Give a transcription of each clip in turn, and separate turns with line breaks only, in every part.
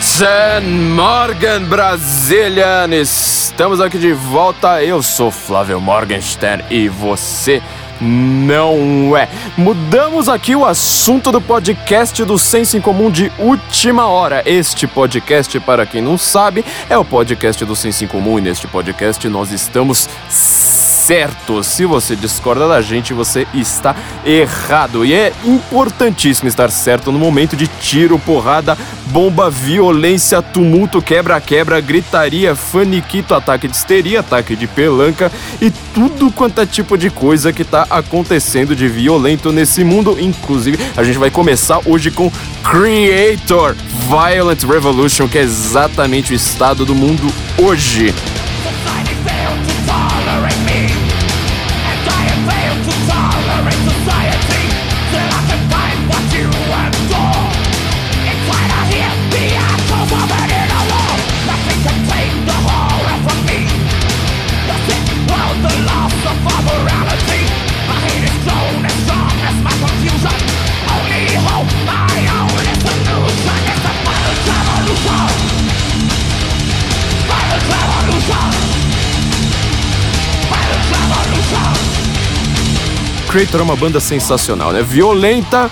Guten Morgen, Brazilian! Estamos aqui de volta. Eu sou Flávio Morgenstern e você não é. Mudamos aqui o assunto do podcast do Senso em Comum de última hora. Este podcast, para quem não sabe, é o podcast do Senso em Comum e neste podcast nós estamos certo. Se você discorda da gente, você está errado. E é importantíssimo estar certo no momento de tiro, porrada, bomba, violência, tumulto, quebra-quebra, gritaria, faniquito, ataque de histeria, ataque de pelanca e tudo quanto é tipo de coisa que está acontecendo de violento nesse mundo. Inclusive, a gente vai começar hoje com Creator Violent Revolution, que é exatamente o estado do mundo hoje. Creator é uma banda sensacional, né? Violenta,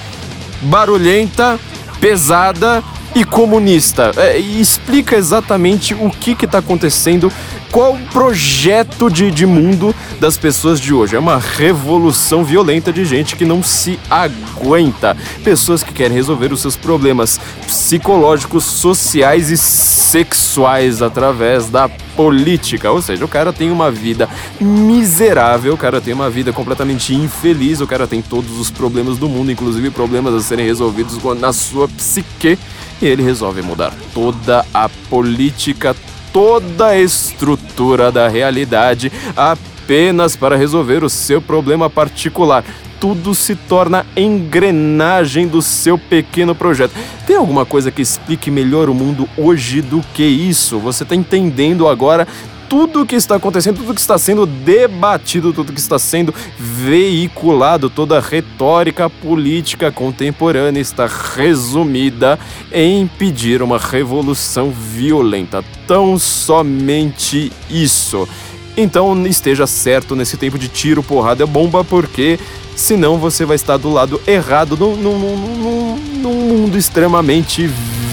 barulhenta, pesada e comunista. É, e explica exatamente o que está acontecendo, qual o projeto de, de mundo das pessoas de hoje. É uma revolução violenta de gente que não se aguenta. Pessoas que querem resolver os seus problemas psicológicos, sociais e sexuais através da política. Ou seja, o cara tem uma vida miserável, o cara tem uma vida completamente infeliz, o cara tem todos os problemas do mundo, inclusive problemas a serem resolvidos na sua psique. E ele resolve mudar toda a política, toda a estrutura da realidade apenas para resolver o seu problema particular tudo se torna engrenagem do seu pequeno projeto. Tem alguma coisa que explique melhor o mundo hoje do que isso? Você está entendendo agora tudo que está acontecendo, tudo que está sendo debatido, tudo que está sendo veiculado, toda a retórica política contemporânea está resumida em pedir uma revolução violenta. Tão somente isso. Então esteja certo nesse tempo de tiro, porrada, bomba, porque senão você vai estar do lado errado num, num, num, num mundo extremamente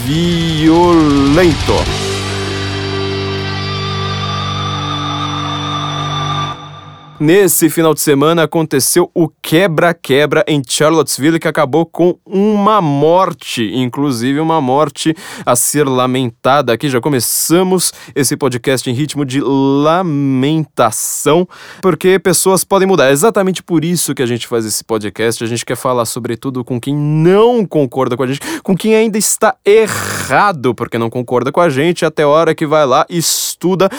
violento. Nesse final de semana aconteceu o quebra-quebra em Charlottesville que acabou com uma morte, inclusive uma morte a ser lamentada. Aqui já começamos esse podcast em ritmo de lamentação, porque pessoas podem mudar. É exatamente por isso que a gente faz esse podcast. A gente quer falar sobretudo com quem não concorda com a gente, com quem ainda está errado porque não concorda com a gente, até a hora que vai lá, estuda,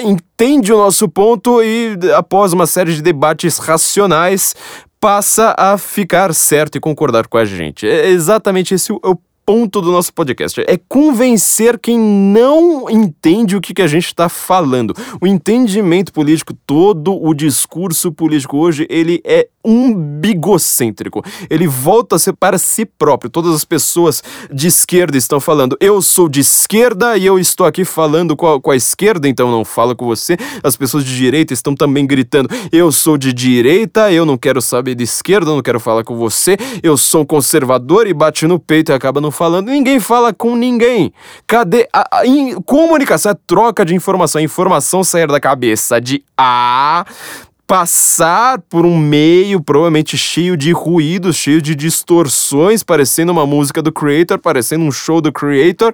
entende o nosso ponto e após uma série de debates racionais, passa a ficar certo e concordar com a gente. É exatamente esse o, o ponto do nosso podcast. É convencer quem não entende o que, que a gente está falando. O entendimento político, todo o discurso político hoje, ele é umbigocêntrico. Ele volta a para si próprio. Todas as pessoas de esquerda estão falando, eu sou de esquerda e eu estou aqui falando com a, com a esquerda, então não falo com você. As pessoas de direita estão também gritando, eu sou de direita, eu não quero saber de esquerda, eu não quero falar com você, eu sou um conservador e bate no peito e acaba não falando. Ninguém fala com ninguém. Cadê a, a in, comunicação? É troca de informação. A informação sair da cabeça de A passar por um meio provavelmente cheio de ruídos, cheio de distorções, parecendo uma música do Creator, parecendo um show do Creator,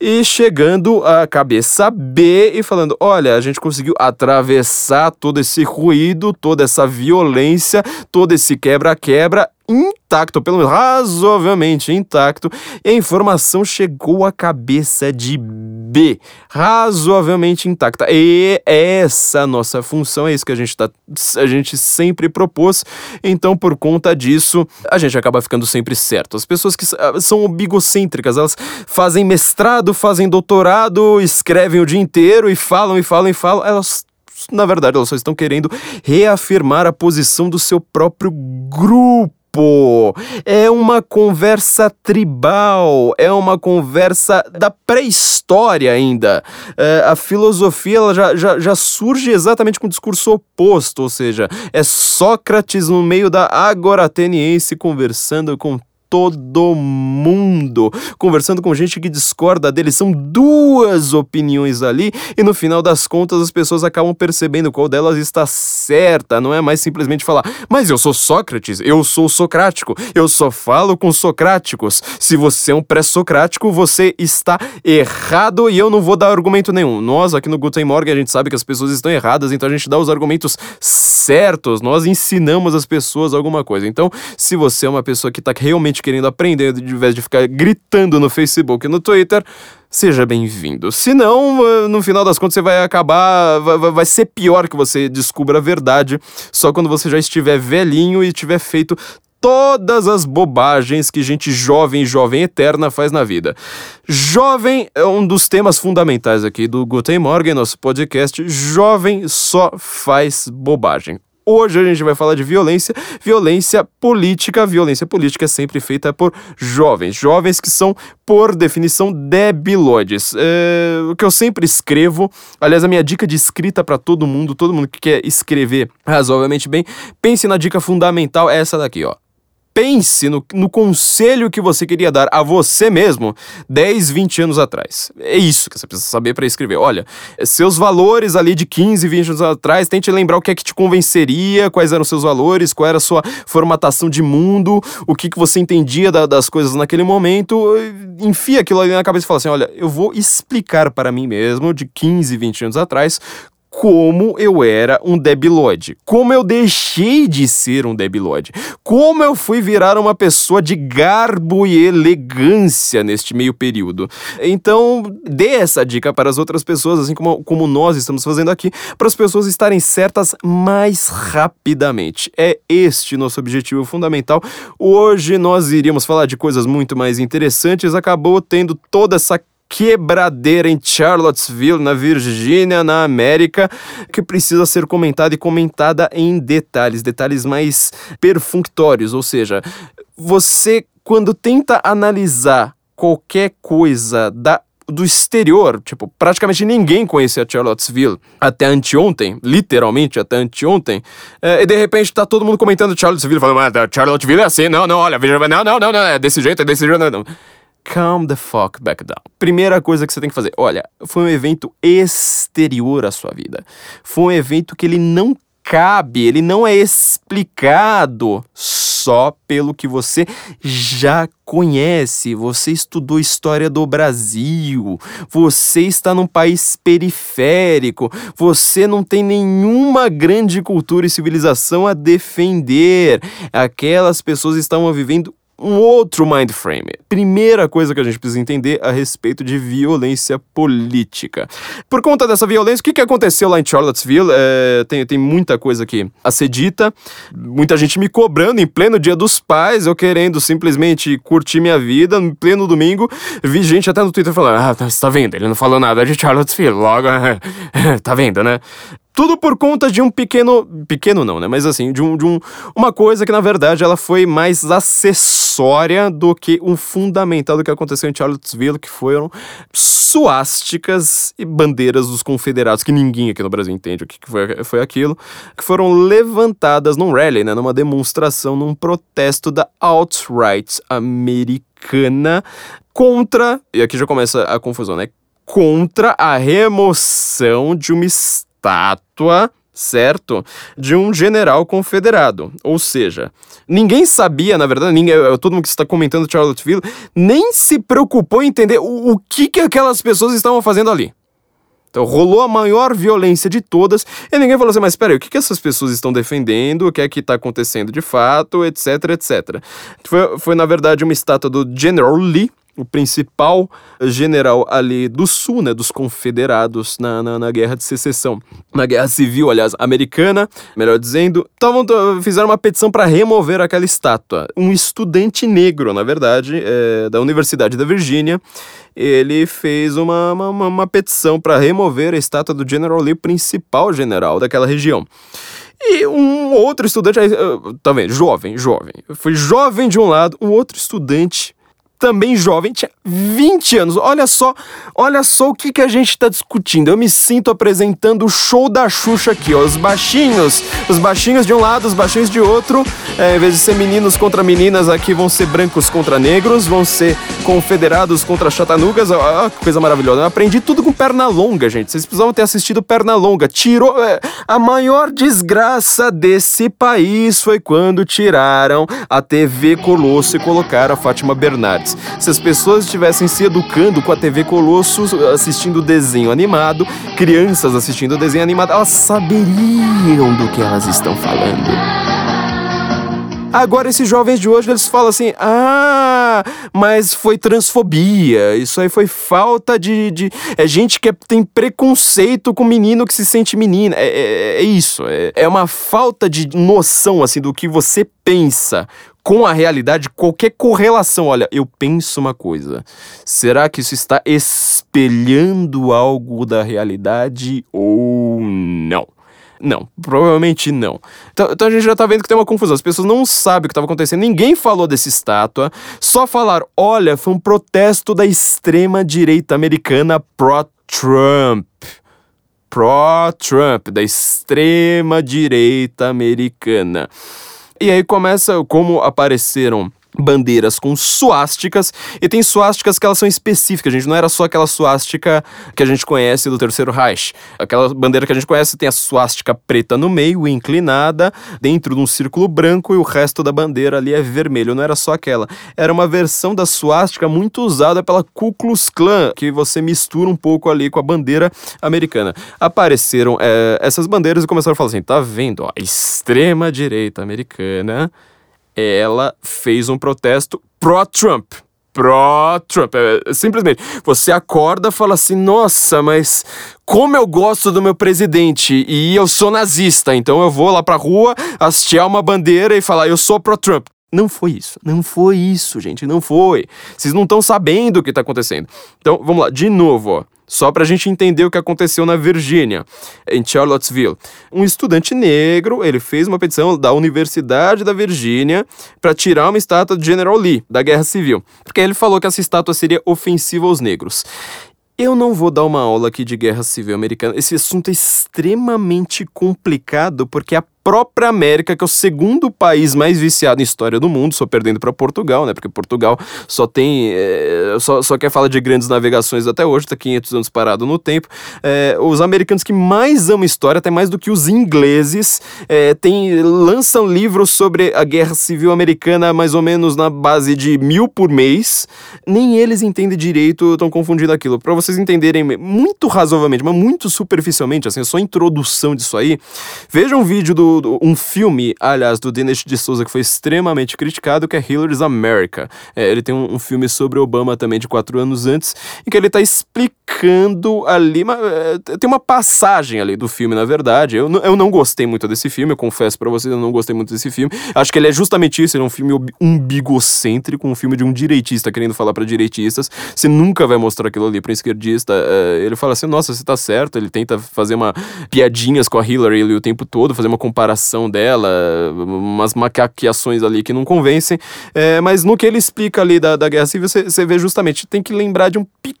e chegando à cabeça B e falando: olha, a gente conseguiu atravessar todo esse ruído, toda essa violência, todo esse quebra-quebra intacto, pelo menos razoavelmente intacto, e a informação chegou à cabeça de B, razoavelmente intacta. E essa nossa função, é isso que a gente, tá, a gente sempre propôs, então por conta disso, a gente acaba ficando sempre certo. As pessoas que são bigocêntricas, elas fazem mestrado, fazem doutorado, escrevem o dia inteiro e falam e falam e falam, elas na verdade, elas só estão querendo reafirmar a posição do seu próprio grupo É uma conversa tribal, é uma conversa da pré-história ainda. É, a filosofia ela já, já, já surge exatamente com o discurso oposto, ou seja, é Sócrates no meio da agora ateniense conversando com todo mundo, conversando com gente que discorda dele. São duas opiniões ali, e no final das contas as pessoas acabam percebendo qual delas está certa. Não é mais simplesmente falar, mas eu sou Sócrates, eu sou socrático, eu só falo com socráticos. Se você é um pré-socrático, você está errado e eu não vou dar argumento nenhum. Nós aqui no Guten Morgen a gente sabe que as pessoas estão erradas, então a gente dá os argumentos certos, nós ensinamos as pessoas alguma coisa. Então, se você é uma pessoa que está realmente querendo aprender, de vez de ficar gritando no Facebook e no Twitter, seja bem-vindo. Se não, eh, no final das contas, você vai acabar. Vai, vai ser pior que você descubra a verdade só quando você já estiver velhinho e tiver feito todas as bobagens que gente jovem, jovem eterna faz na vida. Jovem é um dos temas fundamentais aqui do Guten Morgen, nosso podcast. Jovem só faz bobagem. Hoje a gente vai falar de violência, violência política. Violência política é sempre feita por jovens, jovens que são, por definição, debilóides. É, o que eu sempre escrevo, aliás, a minha dica de escrita para todo mundo, todo mundo que quer escrever razoavelmente bem, pense na dica fundamental, é essa daqui, ó pense no, no conselho que você queria dar a você mesmo 10, 20 anos atrás. É isso que você precisa saber para escrever. Olha, seus valores ali de 15, 20 anos atrás, tente lembrar o que é que te convenceria, quais eram seus valores, qual era a sua formatação de mundo, o que, que você entendia da, das coisas naquele momento. Enfia aquilo ali na cabeça e fala assim: olha, eu vou explicar para mim mesmo, de 15, 20 anos atrás, como eu era um debilóide, como eu deixei de ser um debilóide, como eu fui virar uma pessoa de garbo e elegância neste meio período. Então, dê essa dica para as outras pessoas, assim como, como nós estamos fazendo aqui, para as pessoas estarem certas mais rapidamente. É este nosso objetivo fundamental. Hoje nós iríamos falar de coisas muito mais interessantes, acabou tendo toda essa quebradeira em Charlottesville, na Virgínia, na América, que precisa ser comentada e comentada em detalhes, detalhes mais perfunctórios, ou seja, você quando tenta analisar qualquer coisa da do exterior, tipo, praticamente ninguém conhecia Charlottesville até anteontem, literalmente até anteontem, é, e de repente tá todo mundo comentando Charlottesville, falando, ah, Charlottesville é assim, não, não, olha, veja, não, não, não, não, é desse jeito, é desse jeito, não, não calm the fuck back down. Primeira coisa que você tem que fazer, olha, foi um evento exterior à sua vida. Foi um evento que ele não cabe, ele não é explicado só pelo que você já conhece. Você estudou história do Brasil, você está num país periférico, você não tem nenhuma grande cultura e civilização a defender. Aquelas pessoas estavam vivendo um outro mind frame. Primeira coisa que a gente precisa entender a respeito de violência política. Por conta dessa violência, o que, que aconteceu lá em Charlottesville? É, tem, tem muita coisa aqui a ser dita, muita gente me cobrando em pleno dia dos pais, eu querendo simplesmente curtir minha vida, no pleno domingo, vi gente até no Twitter falando, ah, tá, você tá vendo, ele não falou nada de Charlottesville, logo, tá vendo, né? Tudo por conta de um pequeno. Pequeno não, né? Mas assim, de, um, de um, uma coisa que na verdade ela foi mais acessória do que um fundamental do que aconteceu em Charlottesville, que foram suásticas e bandeiras dos confederados, que ninguém aqui no Brasil entende o que foi, foi aquilo, que foram levantadas num rally, né? Numa demonstração, num protesto da alt-right americana contra. E aqui já começa a confusão, né? Contra a remoção de uma estátua certo? De um general confederado. Ou seja, ninguém sabia, na verdade, ninguém, todo mundo que está comentando Charlottesville, nem se preocupou em entender o, o que, que aquelas pessoas estavam fazendo ali. Então rolou a maior violência de todas e ninguém falou assim, mas espera aí, o que, que essas pessoas estão defendendo, o que é que está acontecendo de fato, etc, etc. Foi, foi na verdade uma estátua do General Lee, o principal general ali do sul, né, dos confederados na, na, na, guerra de secessão, na guerra civil, aliás, americana, melhor dizendo, tavam, fizeram uma petição para remover aquela estátua. Um estudante negro, na verdade, é, da Universidade da Virgínia, ele fez uma, uma, uma petição para remover a estátua do General Lee, principal general daquela região. E um outro estudante, tá vendo? Jovem, jovem. Foi jovem de um lado, um outro estudante também jovem, tinha 20 anos. Olha só, olha só o que, que a gente tá discutindo. Eu me sinto apresentando o show da Xuxa aqui, ó. Os baixinhos, os baixinhos de um lado, os baixinhos de outro. É, em vez de ser meninos contra meninas, aqui vão ser brancos contra negros, vão ser confederados contra chatanugas. Ó, que coisa maravilhosa. Eu aprendi tudo com perna longa, gente. Vocês precisavam ter assistido perna longa. Tirou. É, a maior desgraça desse país foi quando tiraram a TV Colosso e colocaram a Fátima Bernardes. Se as pessoas estivessem se educando com a TV Colosso assistindo desenho animado, crianças assistindo desenho animado, elas saberiam do que elas estão falando. Agora, esses jovens de hoje, eles falam assim: ah, mas foi transfobia, isso aí foi falta de. de é gente que tem preconceito com menino que se sente menina. É, é, é isso, é, é uma falta de noção, assim, do que você pensa com a realidade, qualquer correlação. Olha, eu penso uma coisa. Será que isso está espelhando algo da realidade ou não? Não, provavelmente não. Então, então, a gente já tá vendo que tem uma confusão. As pessoas não sabem o que estava acontecendo. Ninguém falou dessa estátua. Só falaram: olha, foi um protesto da extrema direita americana pró-Trump. Pró-Trump, da extrema direita americana. E aí começa como apareceram bandeiras com suásticas e tem suásticas que elas são específicas, gente, não era só aquela suástica que a gente conhece do Terceiro Reich. Aquela bandeira que a gente conhece tem a suástica preta no meio, inclinada, dentro de um círculo branco e o resto da bandeira ali é vermelho. Não era só aquela. Era uma versão da suástica muito usada pela Ku Klux Klan, que você mistura um pouco ali com a bandeira americana. Apareceram é, essas bandeiras e começaram a falar assim, tá vendo, ó, extrema direita americana ela fez um protesto pró-Trump. Pró-Trump. É, simplesmente, você acorda e fala assim: nossa, mas como eu gosto do meu presidente e eu sou nazista, então eu vou lá pra rua hastear uma bandeira e falar: eu sou pró-Trump. Não foi isso. Não foi isso, gente. Não foi. Vocês não estão sabendo o que está acontecendo. Então, vamos lá. De novo, ó. Só para a gente entender o que aconteceu na Virgínia, em Charlottesville. Um estudante negro, ele fez uma petição da Universidade da Virgínia para tirar uma estátua de General Lee, da Guerra Civil. Porque ele falou que essa estátua seria ofensiva aos negros. Eu não vou dar uma aula aqui de guerra civil americana. Esse assunto é extremamente complicado porque a própria América, que é o segundo país mais viciado em história do mundo, só perdendo para Portugal, né? Porque Portugal só tem. É, só, só quer falar de grandes navegações até hoje, tá 500 anos parado no tempo. É, os americanos que mais amam história, até mais do que os ingleses, é, tem, lançam livros sobre a guerra civil americana mais ou menos na base de mil por mês. Nem eles entendem direito, estão confundindo aquilo. Para vocês entenderem muito razoavelmente, mas muito superficialmente, assim, só a introdução disso aí, vejam um vídeo do um filme, aliás, do Dinesh de Souza que foi extremamente criticado, que é Hillary's America. É, ele tem um, um, filme sobre Obama também de quatro anos antes, em que ele está explicando ali, uma, é, tem uma passagem ali do filme, na verdade. Eu, eu não gostei muito desse filme, eu confesso para vocês, eu não gostei muito desse filme. Acho que ele é justamente isso, ele é um filme umbigocêntrico, um filme de um direitista querendo falar para direitistas. Você nunca vai mostrar aquilo ali para esquerdista. É, ele fala assim, nossa, você tá certo, ele tenta fazer uma piadinhas com a Hillary ali o tempo todo, fazer uma comparação comparação dela, umas macaqueações ali que não convencem. É, mas no que ele explica ali da, da Guerra Civil, você vê justamente, tem que lembrar de um pequeno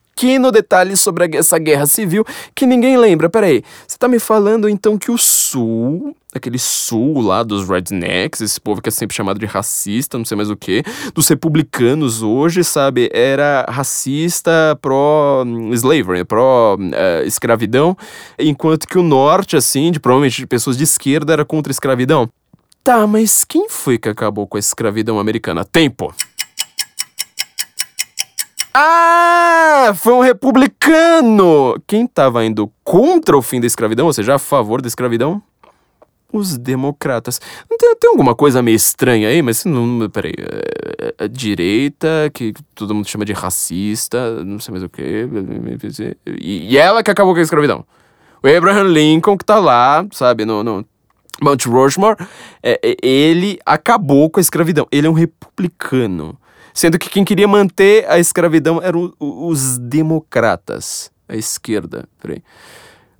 detalhe sobre essa guerra civil que ninguém lembra. Peraí, você tá me falando então que o Sul, aquele Sul lá dos rednecks, esse povo que é sempre chamado de racista, não sei mais o que, dos republicanos hoje, sabe, era racista pró-slavery, pró-escravidão, enquanto que o Norte, assim, de provavelmente de pessoas de esquerda, era contra a escravidão. Tá, mas quem foi que acabou com a escravidão americana? Tempo! Ah, foi um republicano! Quem estava indo contra o fim da escravidão, ou seja, a favor da escravidão? Os democratas. Tem, tem alguma coisa meio estranha aí, mas não. Peraí. É, é, direita, que todo mundo chama de racista, não sei mais o que. E, e ela que acabou com a escravidão. O Abraham Lincoln, que tá lá, sabe, no, no Mount Rushmore, é, é ele acabou com a escravidão. Ele é um republicano. Sendo que quem queria manter a escravidão eram os democratas, a esquerda. Peraí.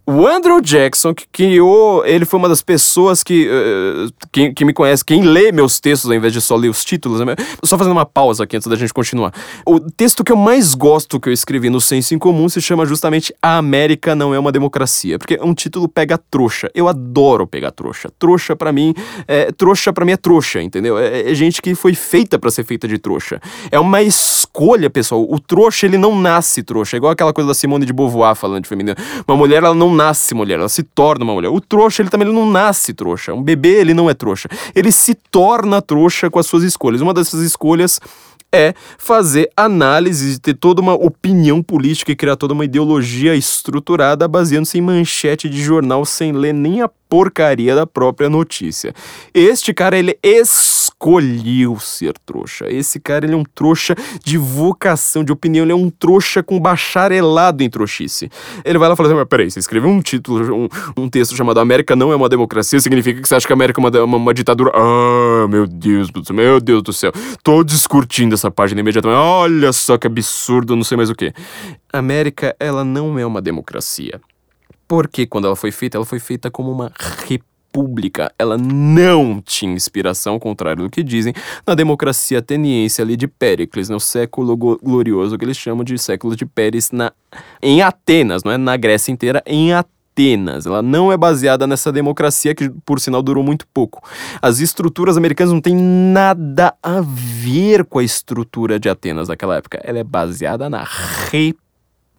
O Andrew Jackson, que criou, ele foi uma das pessoas que, uh, que, que, me conhece, quem lê meus textos ao invés de só ler os títulos, né? só fazendo uma pausa aqui antes da gente continuar. O texto que eu mais gosto que eu escrevi no Senso em Comum se chama justamente A América Não É Uma Democracia, porque é um título pega trouxa. Eu adoro pegar trouxa. Trouxa para mim, é, trouxa para mim é trouxa, entendeu? É, é gente que foi feita para ser feita de trouxa. É uma escolha, pessoal. O trouxa, ele não nasce trouxa. É igual aquela coisa da Simone de Beauvoir falando de feminino. Uma mulher, ela não nasce mulher, ela se torna uma mulher. O trouxa, ele também ele não nasce trouxa. Um bebê, ele não é trouxa. Ele se torna trouxa com as suas escolhas. Uma dessas escolhas é fazer análise, ter toda uma opinião política e criar toda uma ideologia estruturada baseando-se em manchete de jornal sem ler nem a porcaria da própria notícia. Este cara, ele escolheu ser trouxa. Esse cara, ele é um trouxa de vocação, de opinião, ele é um trouxa com bacharelado em trouxice. Ele vai lá e fala assim, mas peraí, você escreveu um título, um, um texto chamado América não é uma democracia, significa que você acha que a América é uma, uma, uma ditadura? Ah, meu Deus do céu, meu Deus do céu. Tô discutindo essa página imediatamente. Olha só que absurdo, não sei mais o que. América, ela não é uma democracia. Porque quando ela foi feita, ela foi feita como uma república. Ela não tinha inspiração, ao contrário do que dizem, na democracia ateniense ali de Péricles, no século glorioso que eles chamam de século de Pérez na, em Atenas, não é na Grécia inteira, em Atenas. Ela não é baseada nessa democracia que, por sinal, durou muito pouco. As estruturas americanas não têm nada a ver com a estrutura de Atenas daquela época. Ela é baseada na república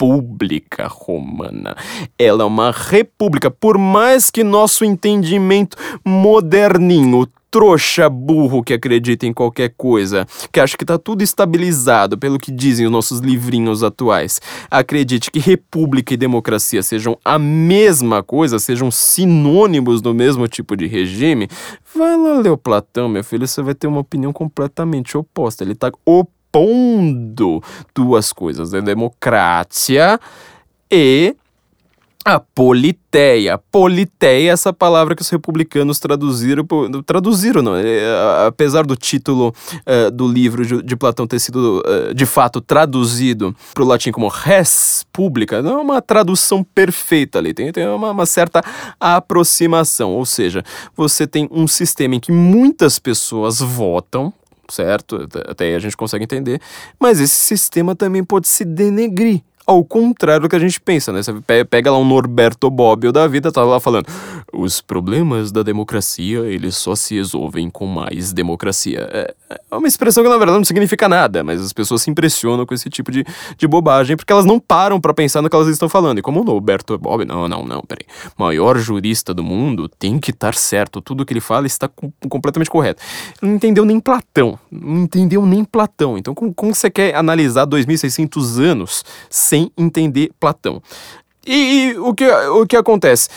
república romana. Ela é uma república, por mais que nosso entendimento moderninho trouxa burro que acredita em qualquer coisa, que acha que tá tudo estabilizado pelo que dizem os nossos livrinhos atuais. Acredite que república e democracia sejam a mesma coisa, sejam sinônimos do mesmo tipo de regime. Vai lá ler o Platão, meu filho, você vai ter uma opinião completamente oposta. Ele tá opondo duas coisas, né? democracia e a politeia. Politeia é essa palavra que os republicanos traduziram. Traduziram, não. É, apesar do título uh, do livro de, de, Platão ter sido, uh, de fato, traduzido para o latim como res pública, não é uma tradução perfeita ali. Tem, tem uma, uma certa aproximação. Ou seja, você tem um sistema em que muitas pessoas votam, certo? Até aí a gente consegue entender. Mas esse sistema também pode se denegrir ao contrário do que a gente pensa, né? Você pega lá um Norberto Bobbio da vida, tá lá falando: os problemas da democracia, eles só se resolvem com mais democracia. É, é uma expressão que na verdade não significa nada, mas as pessoas se impressionam com esse tipo de, de bobagem porque elas não param para pensar no que elas estão falando. E como o Norberto Bobbio, não, não, não, peraí. Maior jurista do mundo tem que estar certo, tudo que ele fala está com, completamente correto. Ele não entendeu nem Platão, não entendeu nem Platão. Então, como, como você quer analisar 2600 anos sem entender Platão. E, e, o, que, o que acontece?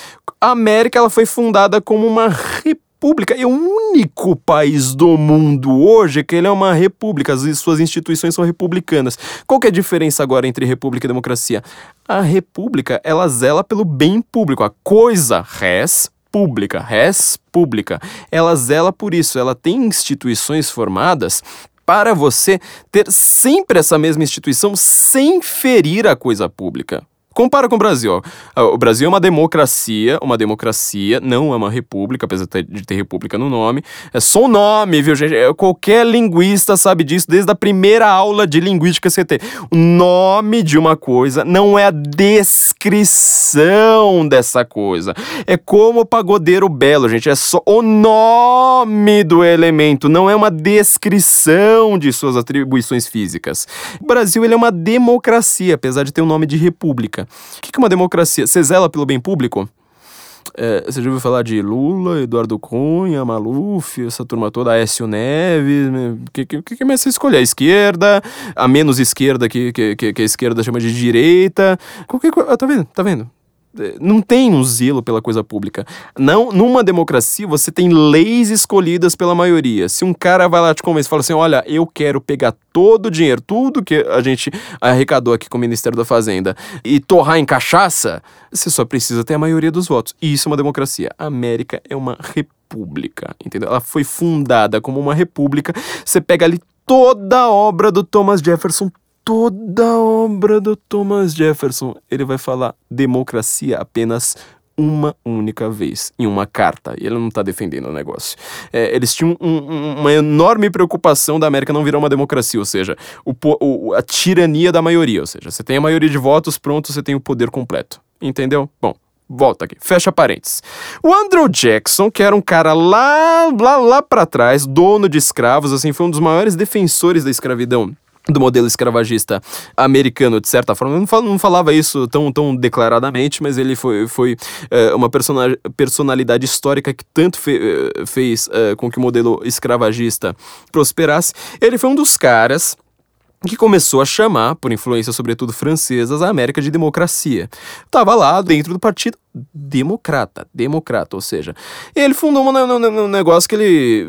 A América ela foi fundada como uma república. É o único país do mundo hoje que ele é uma república. As suas instituições são republicanas. Qual que é a diferença agora entre república e democracia? A república, ela zela pelo bem público. A coisa res pública, res pública. Ela zela por isso. Ela tem instituições formadas para você ter sempre essa mesma instituição sem ferir a coisa pública. Compara com o Brasil. O Brasil é uma democracia, uma democracia, não é uma república, apesar de ter república no nome. É só o nome, viu, gente? É, qualquer linguista sabe disso desde a primeira aula de linguística tem. O nome de uma coisa não é a descrição dessa coisa. É como o pagodeiro belo, gente. É só o nome do elemento, não é uma descrição de suas atribuições físicas. O Brasil ele é uma democracia, apesar de ter o um nome de república. O que é uma democracia? Você zela pelo bem público? É, você já ouviu falar de Lula, Eduardo Cunha, Maluf, essa turma toda, Aécio Neves? O né? que, que, que é mais você escolher? A esquerda, a menos esquerda que, que, que a esquerda chama de direita. Qualquer coisa. Ah, tá vendo? Tá vendo? Não tem um zelo pela coisa pública. Não, numa democracia você tem leis escolhidas pela maioria. Se um cara vai lá te convencer fala assim: "Olha, eu quero pegar todo o dinheiro, tudo que a gente arrecadou aqui com o Ministério da Fazenda e torrar em cachaça", você só precisa ter a maioria dos votos. E isso é uma democracia. A América é uma república, entendeu? Ela foi fundada como uma república. Você pega ali toda a obra do Thomas Jefferson toda a obra do Thomas Jefferson, ele vai falar democracia apenas uma única vez em uma carta. E ele não está defendendo o negócio. É, eles tinham um, um, uma enorme preocupação da América não virar uma democracia, ou seja, o, o, a tirania da maioria. Ou seja, você tem a maioria de votos, pronto, você tem o poder completo. Entendeu? Bom, volta aqui, fecha parênteses. O Andrew Jackson, que era um cara lá, lá, lá para trás, dono de escravos, assim, foi um dos maiores defensores da escravidão do modelo escravagista americano, de certa forma. Não, falava isso tão, tão declaradamente, mas ele foi, foi é, uma personalidade histórica que tanto fe, eh, fez é, com que o modelo escravagista prosperasse. Ele foi um dos caras que começou a chamar, por influência sobretudo francesas, a América de democracia. Estava lá dentro do partido democrata, democrata, ou seja, ele fundou um, negócio que ele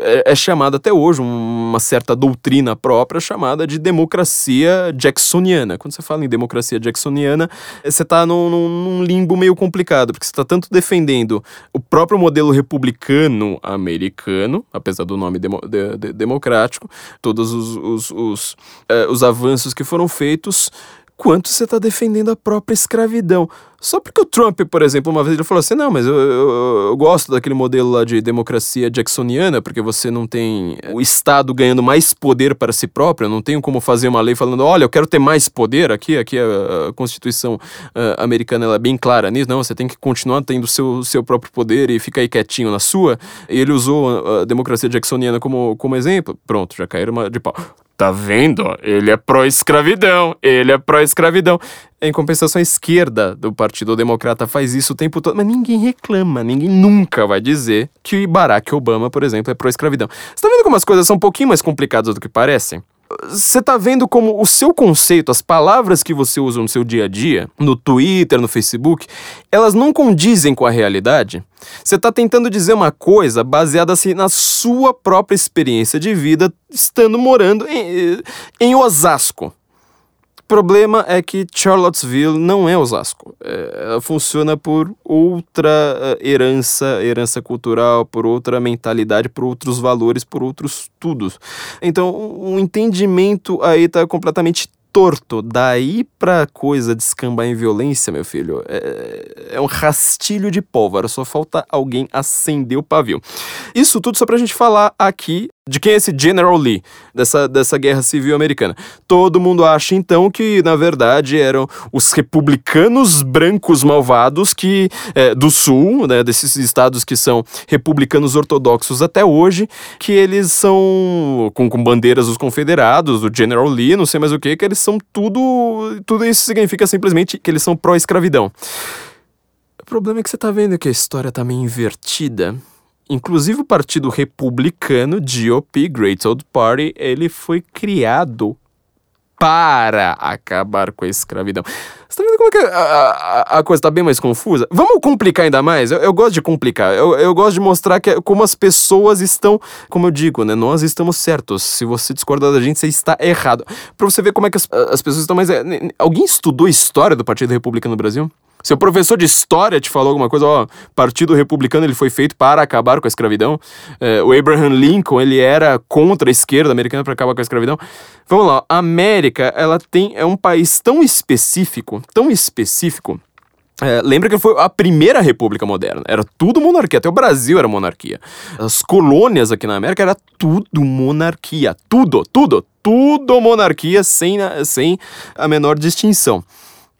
é, é, chamado até hoje, uma certa doutrina própria chamada de democracia jacksoniana. Quando você fala em democracia jacksoniana, você está num, num, limbo meio complicado, porque você está tanto defendendo o próprio modelo republicano americano, apesar do nome demo, de, de, democrático, todos os, os, os, eh, os avanços que foram feitos, quanto você está defendendo a própria escravidão. Só porque o Trump, por exemplo, uma vez ele falou assim: não, mas eu, eu, eu, gosto daquele modelo lá de democracia jacksoniana, porque você não tem o Estado ganhando mais poder para si próprio, não tenho como fazer uma lei falando: olha, eu quero ter mais poder aqui, aqui a, a Constituição uh, americana ela é bem clara nisso, não, você tem que continuar tendo o seu, seu próprio poder e ficar aí quietinho na sua. E ele usou a democracia jacksoniana como, como exemplo, pronto, já caíram de pau. Tá vendo? Ele é pró-escravidão. Ele é pró-escravidão. Em compensação, a esquerda do Partido Democrata faz isso o tempo todo, mas ninguém reclama, ninguém nunca vai dizer que Barack Obama, por exemplo, é pró-escravidão. Você tá vendo como as coisas são um pouquinho mais complicadas do que parecem? Você tá vendo como o seu conceito, as palavras que você usa no seu dia a dia, no Twitter, no Facebook, elas não condizem com a realidade? Você tá tentando dizer uma coisa baseada assim na sua própria experiência de vida, estando morando em, em Osasco problema é que Charlottesville não é Osasco. É, ela funciona por outra eh, herança, herança cultural, por outra mentalidade, por outros valores, por outros tudos. Então, o um entendimento aí está completamente torto. Daí pra coisa descambar em violência, meu filho, é, é um rastilho de pólvora. Só falta alguém acender o pavio. Isso tudo só pra gente falar aqui de quem é esse General Lee, dessa, dessa guerra civil americana. Todo mundo acha então que, na verdade, eram os republicanos brancos malvados que é, do sul, né, desses estados que são republicanos ortodoxos até hoje, que eles são com, com bandeiras dos confederados, do General Lee, não sei mais o que, que eles são tudo. Tudo isso significa simplesmente que eles são pró-escravidão. O problema é que você tá vendo que a história tá meio invertida. Inclusive o Partido Republicano, GOP, Great Old Party, ele foi criado para acabar com a escravidão. Você tá vendo como é que a, a, a coisa tá bem mais confusa? Vamos complicar ainda mais? Eu, eu gosto de complicar. Eu, eu gosto de mostrar que, como as pessoas estão, como eu digo, né? Nós estamos certos. Se você discordar da gente, você está errado. Pra você ver como é que as, as pessoas estão mais. É, alguém estudou história do Partido Republicano no Brasil? Seu professor de história te falou alguma coisa, ó, Partido Republicano ele foi feito para acabar com a escravidão. É, o Abraham Lincoln ele era contra a esquerda americana para acabar com a escravidão. Vamos lá, a América ela tem é um país tão específico, tão específico. É, lembra que foi a primeira república moderna, era tudo monarquia, até o Brasil era monarquia. As colônias aqui na América era tudo monarquia, tudo, tudo, tudo monarquia sem, sem a menor distinção.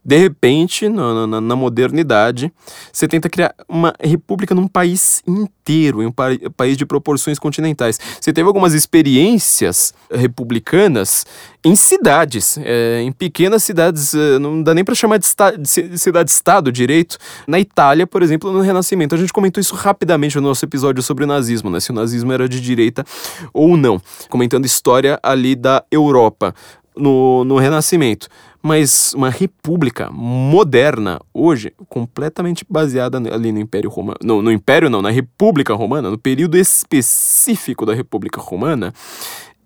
De repente, na, na, modernidade, você tenta criar uma república num país inteiro, em um pa país de proporções continentais. Você teve algumas experiências republicanas em cidades, é, em pequenas cidades, é, não dá nem para chamar de, de cidade-estado direito. Na Itália, por exemplo, no Renascimento. A gente comentou isso rapidamente no nosso episódio sobre o nazismo, né? Se o nazismo era de direita ou não, comentando história ali da Europa no, no Renascimento mas uma república moderna hoje, completamente baseada ali no Império Romano. No, no Império não, na República Romana, no período específico da República Romana,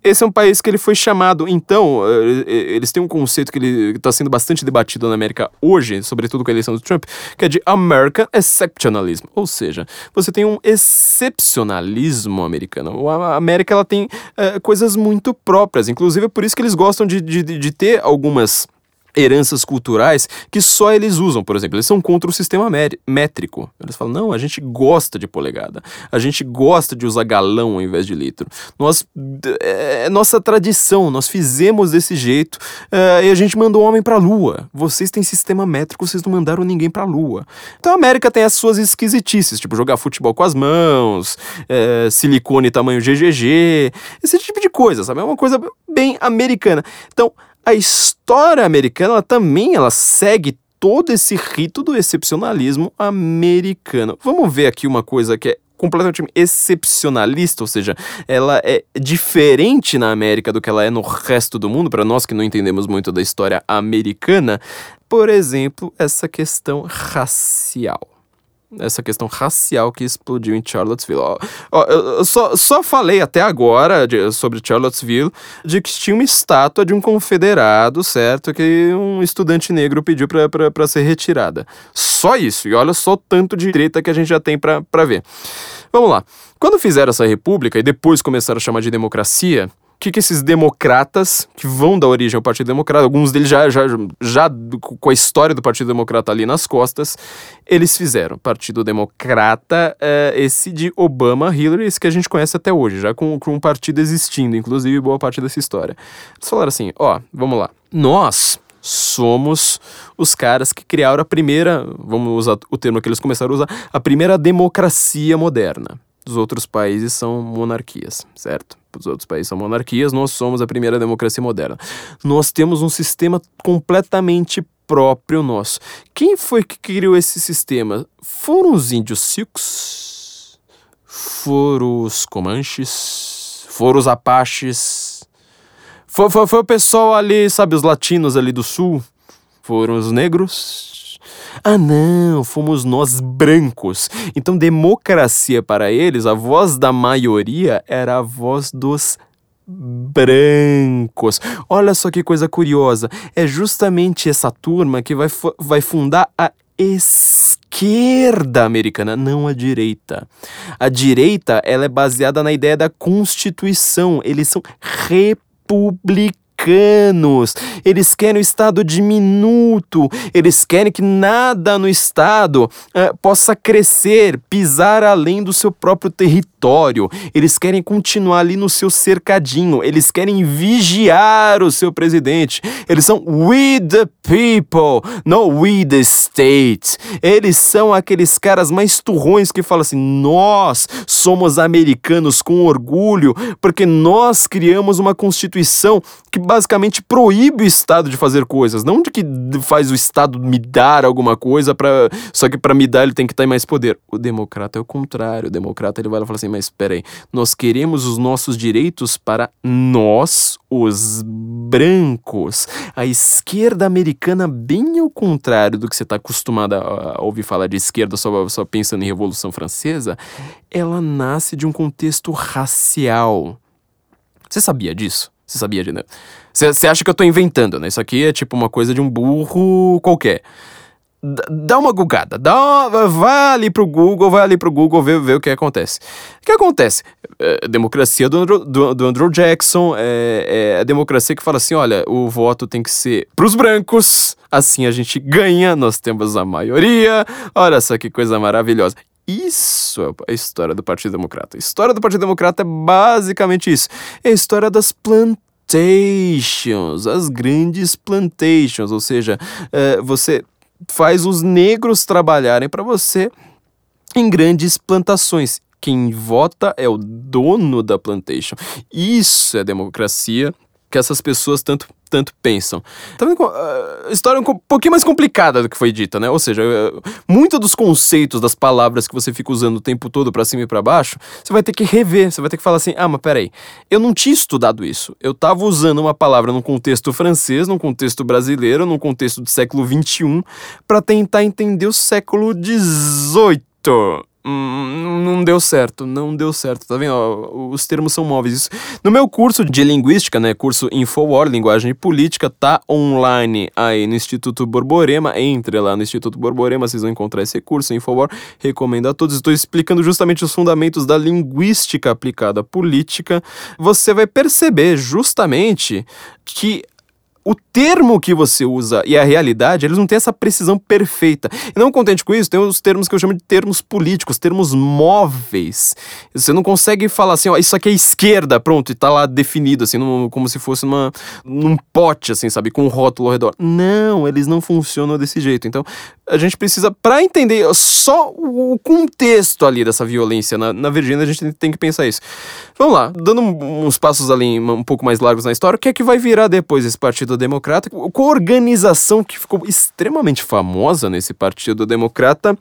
esse é um país que ele foi chamado, então, eh, eh, eles têm um conceito que está sendo bastante debatido na América hoje, sobretudo com a eleição do Trump, que é de American Exceptionalism, ou seja, você tem um excepcionalismo americano. A América ela tem é, coisas muito próprias, inclusive é por isso que eles gostam de, de, de ter algumas heranças culturais que só eles usam, por exemplo. Eles são contra o sistema métrico. Eles falam: não, a gente gosta de polegada, a gente gosta de usar galão ao invés de litro. Nós, é, é nossa tradição, nós fizemos desse jeito é, e a gente mandou homem para a lua. Vocês têm sistema métrico, vocês não mandaram ninguém para a lua. Então a América tem as suas esquisitices, tipo jogar futebol com as mãos, é, silicone tamanho GGG, esse tipo de coisa, sabe? É uma coisa bem americana. Então, a história americana ela também ela segue todo esse rito do excepcionalismo americano. Vamos ver aqui uma coisa que é completamente excepcionalista, ou seja, ela é diferente na América do que ela é no resto do mundo, para nós que não entendemos muito da história americana. Por exemplo, essa questão racial essa questão racial que explodiu em Charlottesville. Ó, ó, eu só, só falei até agora de, sobre Charlottesville de que tinha uma estátua de um confederado, certo? Que um estudante negro pediu para ser retirada. Só isso. E olha só o tanto de treta que a gente já tem para ver. Vamos lá. Quando fizeram essa república e depois começaram a chamar de democracia, que, que esses democratas, que vão dar origem ao Partido Democrata, alguns deles já, já, já com a história do Partido Democrata ali nas costas, eles fizeram. Partido Democrata, é, esse de Obama, Hillary, esse que a gente conhece até hoje, já com, com um partido existindo, inclusive boa parte dessa história. Eles falaram assim: ó, vamos lá. Nós somos os caras que criaram a primeira, vamos usar o termo que eles começaram a usar, a primeira democracia moderna. Os outros países são monarquias, certo? os outros países são monarquias, nós somos a primeira democracia moderna. Nós temos um sistema completamente próprio nosso. Quem foi que criou esse sistema? Foram os índios Sioux? Foram os Comanches? Foram os Apaches? Foi, foi, foi o pessoal ali, sabe, os latinos ali do sul? Foram os negros? Ah, não, fomos nós brancos. Então, democracia para eles, a voz da maioria era a voz dos brancos. Olha só que coisa curiosa. É justamente essa turma que vai, vai fundar a esquerda americana, não a direita. A direita, ela é baseada na ideia da Constituição. Eles são republicanos Eles querem o Estado diminuto. Eles querem que nada no Estado uh, possa crescer, pisar além do seu próprio território. Eles querem continuar ali no seu cercadinho. Eles querem vigiar o seu presidente. Eles são we the people, not we the state. Eles são aqueles caras mais turrões que falam assim: nós somos americanos com orgulho, porque nós criamos uma constituição que basicamente proíbe o Estado de fazer coisas, não de que faz o Estado me dar alguma coisa para só que para me dar ele tem que ter mais poder. O democrata é o contrário. O democrata ele vai lá e fala assim: "Mas espera aí, nós queremos os nossos direitos para nós, os brancos". A esquerda americana bem ao contrário do que você está acostumado a ouvir falar de esquerda só, só pensando em Revolução Francesa, ela nasce de um contexto racial. Você sabia disso? Você sabia, Gina? Você acha que eu tô inventando, né? Isso aqui é tipo uma coisa de um burro qualquer. D dá uma gugada, dá uma, vai ali pro Google, vai ali pro Google ver, ver o que acontece. O que acontece? É, democracia do Andrew, do, do Andrew Jackson, é, é a democracia que fala assim: olha, o voto tem que ser pros brancos, assim a gente ganha, nós temos a maioria, olha só que coisa maravilhosa. Isso é a história do Partido Democrata. A história do Partido Democrata é basicamente isso. É a história das plantations, as grandes plantations, ou seja, é, você faz os negros trabalharem para você em grandes plantações. Quem vota é o dono da plantation. Isso é democracia que essas pessoas tanto tanto pensam. Tá vendo? A história é um pouquinho mais complicada do que foi dita, né? Ou seja, eh, muito dos conceitos das palavras que você fica usando o tempo todo para cima e para baixo, você vai ter que rever, você vai ter que falar assim: "Ah, mas peraí, eu não tinha estudado isso. Eu tava usando uma palavra num contexto francês, num contexto brasileiro, num contexto do século 21 para tentar entender o século 18. Hum, não deu certo, não deu certo, tá vendo? Ó, os termos são móveis. No meu curso de linguística, né, curso Infowar, linguagem e política, tá online aí no Instituto Borborema. Entre lá no Instituto Borborema, vocês vão encontrar esse curso Infowar. Recomendo a todos. Estou explicando justamente os fundamentos da linguística aplicada à política. Você vai perceber justamente que o termo que você usa e a realidade, eles não têm essa precisão perfeita. E não contente com isso, tem os termos que eu chamo de termos políticos, termos móveis. Você não consegue falar assim, ó, isso aqui é esquerda, pronto, e tá lá definido, assim, num, como se fosse numa, num pote, assim, sabe, com um rótulo ao redor. Não, eles não funcionam desse jeito. Então, a gente precisa, para entender só o contexto ali dessa violência na, na Virgínia, a gente tem que pensar isso. Vamos lá, dando uns passos ali um pouco mais largos na história, o que é que vai virar depois esse Partido Democrata? Com a organização que ficou extremamente famosa nesse Partido Democrata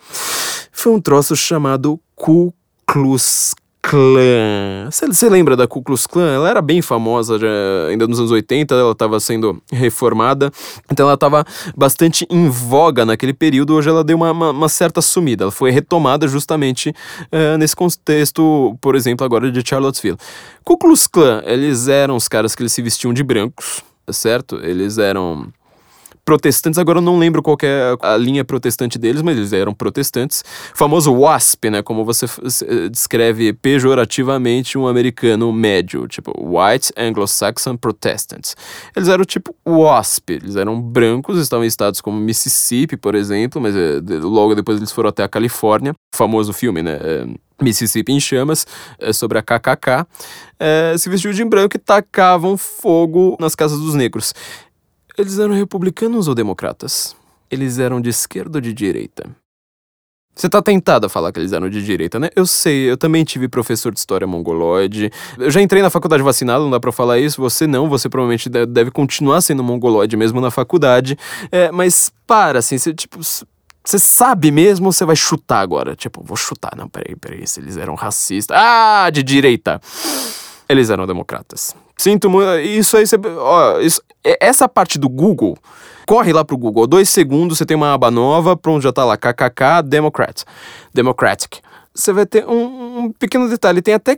foi um troço chamado Ku Klux Klan. Você lembra da Ku Klux Klan? Ela era bem famosa já, ainda nos anos 80, ela estava sendo reformada, então ela estava bastante em voga naquele período. Hoje ela deu uma, uma, uma certa sumida, ela foi retomada justamente uh, nesse contexto, por exemplo, agora de Charlottesville. Ku Klux Klan, eles eram os caras que eles se vestiam de brancos, certo? Eles eram protestantes, agora eu não lembro qual é a linha protestante deles, mas eles eram protestantes. O famoso WASP, né? Como você descreve pejorativamente um americano médio, tipo White Anglo-Saxon Protestants. Eles eram tipo WASP, eles eram brancos, estavam em estados como Mississippi, por exemplo, mas é, logo depois eles foram até a Califórnia. O famoso filme, né? É, Mississippi em chamas, sobre a KKK, é, se vestiu de branco e tacavam fogo nas casas dos negros. Eles eram republicanos ou democratas? Eles eram de esquerda ou de direita? Você tá tentado a falar que eles eram de direita, né? Eu sei, eu também tive professor de história mongoloide. Eu já entrei na faculdade vacinado, não dá pra falar isso. Você não, você provavelmente deve continuar sendo mongoloide mesmo na faculdade. É, mas para, assim, você, tipo, você sabe mesmo ou você vai chutar agora? Tipo, vou chutar. Não, peraí, peraí, se eles eram racistas. Ah, de direita! Eles eram democratas. Sinto muito. Isso aí, você, ó, isso, essa parte do Google, corre lá pro Google. Dois segundos, você tem uma aba nova, pronto, já tá lá. KKK Democrat. Democratic. Você vai ter um, um pequeno detalhe. Tem até,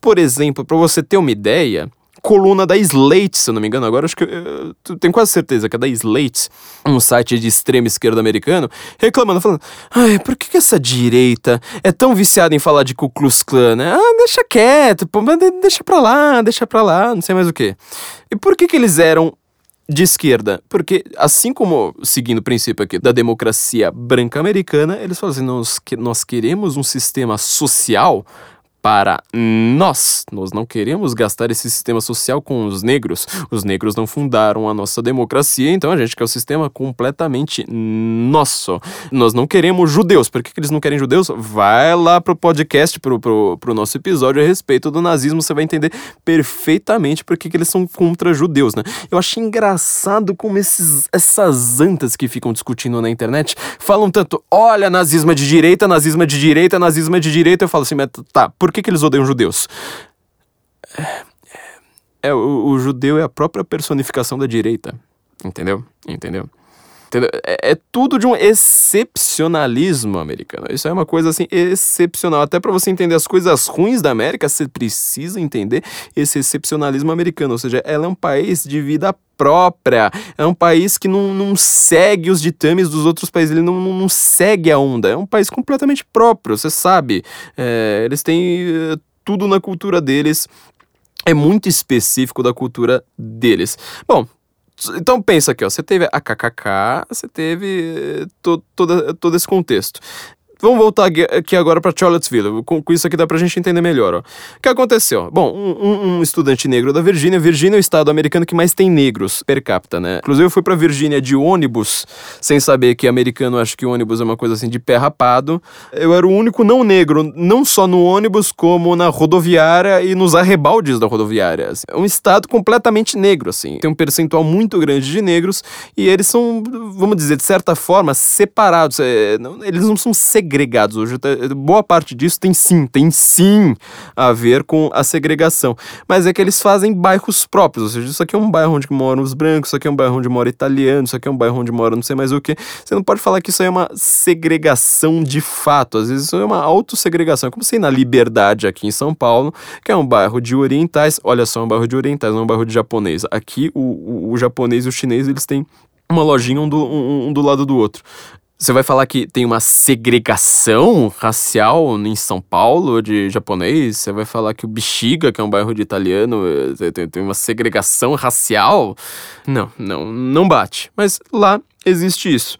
por exemplo, para você ter uma ideia coluna da Slate, se eu não me engano. Agora acho que eu tenho quase certeza que é da Slate, um site de extrema esquerda americano, reclamando, falando: Ai, por que, que essa direita é tão viciada em falar de Ku Klux Klan, né? Ah, deixa quieto, pô, deixa pra lá, deixa pra lá, não sei mais o que. E por que, que eles eram de esquerda, porque assim como seguindo o princípio aqui da democracia branca americana, eles falam assim, nós, nós queremos um sistema social para nós. Nós não queremos gastar esse sistema social com os negros. Os negros não fundaram a nossa democracia, então a gente quer o um sistema completamente nosso. Nós não queremos judeus. Por que, que eles não querem judeus? Vai lá pro podcast, pro, pro, pro nosso episódio a respeito do nazismo, você vai entender perfeitamente por que, que eles são contra judeus, né? Eu acho engraçado como esses, essas antas que ficam discutindo na internet falam tanto, olha, nazismo é de direita, nazismo é de direita, nazismo é de direita. Eu falo assim, mas tá, por que, que eles odeiam judeus? É, é, é o, o, judeu é a própria personificação da direita. Entendeu? Entendeu? Entendeu? É, é, tudo de um excepcionalismo americano. Isso é uma coisa assim excepcional. Até para você entender as coisas ruins da América, você precisa entender esse excepcionalismo americano. Ou seja, ela é um país de vida própria. É um país que não, não segue os ditames dos outros países, ele não, não, não segue a onda. É um país completamente próprio, você sabe. É, eles têm é, tudo na cultura deles. É muito específico da cultura deles. Bom, então pensa aqui, ó, você teve a KKK, você teve to, todo, todo esse contexto. Vamos voltar aqui agora para Charlottesville. Com, com, isso aqui dá pra gente entender melhor. Ó. O que aconteceu? Bom, um, um, estudante negro da Virgínia. Virgínia é o estado americano que mais tem negros per capita, né? Inclusive, eu fui pra Virgínia de ônibus, sem saber que americano acha que ônibus é uma coisa assim de pé rapado. Eu era o único não negro, não só no ônibus, como na rodoviária e nos arrebaldes da rodoviária. Assim. É um estado completamente negro, assim. Tem um percentual muito grande de negros e eles são, vamos dizer, de certa forma, separados. É, não, eles não são segregados segregados. Hoje, tá, boa parte disso tem sim, tem sim a ver com a segregação. Mas é que eles fazem bairros próprios, ou seja, isso aqui é um bairro onde moram os brancos, isso aqui é um bairro onde mora italiano, isso aqui é um bairro onde mora não sei mais o que. Você não pode falar que isso é uma segregação de fato, às vezes isso é uma autossegregação. É como se na Liberdade aqui em São Paulo, que é um bairro de orientais, olha só, é um bairro de orientais, não é um bairro de japonês. Aqui o, o, o japonês e o chinês, eles têm uma lojinha um do, um, um do lado do outro. Você vai falar que tem uma segregação racial em São Paulo de japonês? Você vai falar que o Bexiga, que é um bairro de italiano, eh, tem, tem uma segregação racial? Não, não, não bate. Mas lá existe isso.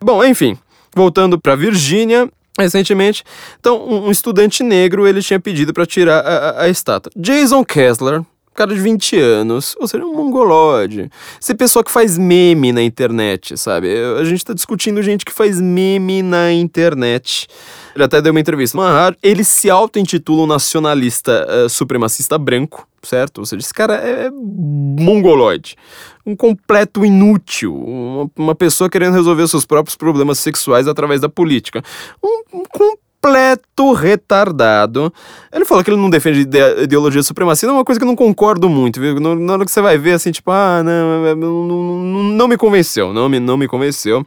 Bom, enfim, voltando para Virgínia, recentemente. Então, um, estudante negro ele tinha pedido para tirar a, a, a, estátua. Jason Kessler, cara de 20 anos, ou seja, um mongolode. Esse pessoal que faz meme na internet, sabe? A gente tá discutindo gente que faz meme na internet. Ele até deu uma entrevista rádio. Ele se auto-intitula um nacionalista uh, supremacista branco, certo? Ou seja, esse cara é, é mongoloide. Um completo inútil. Uma, uma pessoa querendo resolver seus próprios problemas sexuais através da política. Um, um completo retardado. Ele falou que ele não defende ideologia supremacista, é uma coisa que eu não concordo muito, viu? Na hora que você vai ver, assim, tipo, ah, não, não, não, não me convenceu, não me, não me convenceu.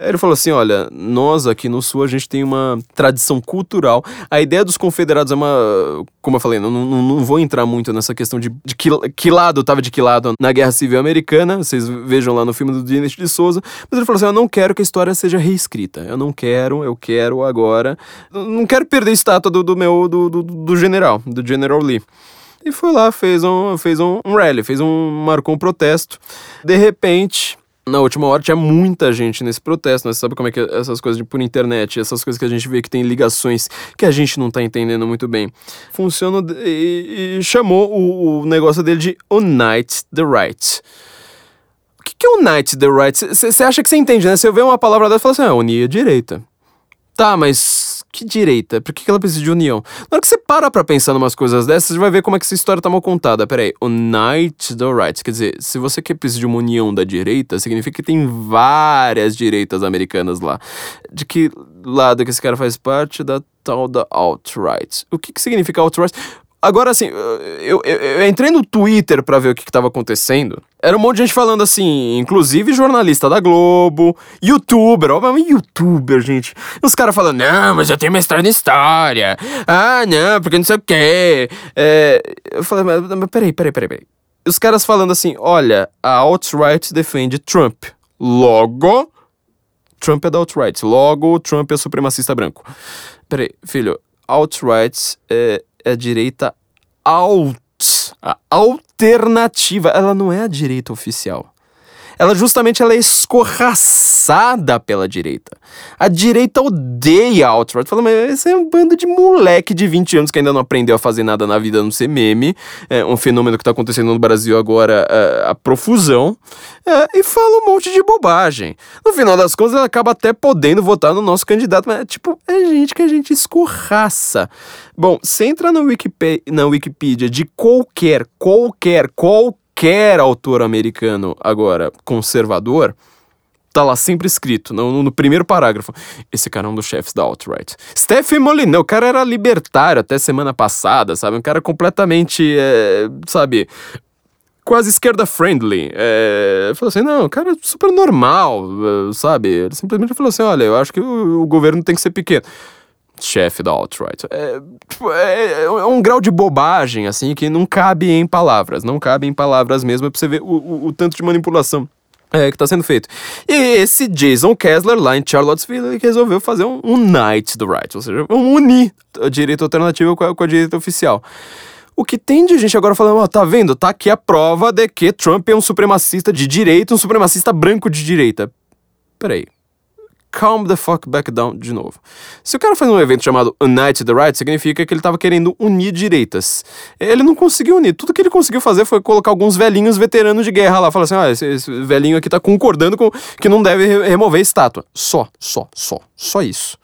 Ele falou assim: olha, nós aqui no Sul a gente tem uma tradição cultural. A ideia dos confederados é uma. Como eu falei, não, não, não vou entrar muito nessa questão de, de que, que lado estava de que lado na Guerra Civil Americana. Vocês vejam lá no filme do Dinis de Souza. Mas ele falou assim: eu não quero que a história seja reescrita. Eu não quero, eu quero agora. Não quero perder a estátua do, do meu. Do, do, do general, do General Lee e foi lá, fez um, fez um rally, fez um, marcou um protesto. De repente, na última hora tinha muita gente nesse protesto, né? Você sabe como é que essas coisas de por internet, essas coisas que a gente vê que tem ligações que a gente não tá entendendo muito bem. Funciona e, e chamou o, o, negócio dele de Unite the Right. O que, que é Unite the Right? Você acha que você entende, né? Eu ver uma palavra dessa, você fala assim, ah, unir a direita. Tá, mas que direita? Por que, ela precisa de união? Na hora que você para pra pensar em umas coisas dessas, você vai ver como é que essa história tá mal contada. Peraí, Unite the Right. Quer dizer, se você quer precisar de uma união da direita, significa que tem várias direitas americanas lá. De que lado que esse cara faz parte? Da tal da alt-right. O que, que significa alt-right? Agora, assim, eu, eu, eu, entrei no Twitter para ver o que, que tava acontecendo. Era um monte de gente falando assim, inclusive jornalista da Globo, youtuber, ó, youtuber, gente. Os caras falando, não, mas eu tenho mestrado em história. Ah, não, porque não sei o quê. É, eu falei, mas, mas peraí, peraí, peraí, peraí. Os caras falando assim, olha, a alt-right defende Trump. Logo, Trump é da alt-right. Logo, Trump é supremacista branco. Peraí, filho, alt-right é é a direita alt, a alternativa. Ela não é a direita oficial. Ela justamente ela é escorraçada pela direita. A direita odeia a alt-right. Fala, mas esse é um bando de moleque de 20 anos que ainda não aprendeu a fazer nada na vida, a não ser meme. É um fenômeno que está acontecendo no Brasil agora, é, a profusão. É, e fala um monte de bobagem. No final das contas, ela acaba até podendo votar no nosso candidato, mas, tipo, é gente que a gente escorraça. Bom, você entra Wikipedia, na Wikipedia de qualquer, qualquer, qualquer autor americano agora conservador, tá lá sempre escrito, no, no, primeiro parágrafo. Esse cara é um dos chefes da alt-right. Stephen Molyneux, o cara era libertário até semana passada, sabe? Um cara completamente, é, sabe, quase esquerda friendly. É, falou assim, não, cara, super normal, sabe? Ele simplesmente falou assim, olha, eu acho que o, o governo tem que ser pequeno chefe da alt-right. É, tipo, é, é, um grau de bobagem, assim, que não cabe em palavras. Não cabe em palavras mesmo, é pra você ver o, o, o tanto de manipulação é, que está sendo feito. E esse Jason Kessler, lá em Charlottesville, resolveu fazer um, um Night do Right, ou seja, vamos unir a direita alternativa com a, com a direita oficial. O que tem de gente agora falando, ó, tá vendo? Tá aqui a prova de que Trump é um supremacista de direita, um supremacista branco de direita. Peraí, calm the fuck back down de novo. Se o cara faz um evento chamado Unite the Right, significa que ele tava querendo unir direitas. Ele não conseguiu unir. Tudo que ele conseguiu fazer foi colocar alguns velhinhos veteranos de guerra lá. Falar assim: ah, esse, esse velhinho aqui tá concordando com que não deve remover a estátua. Só, só, só. Só isso.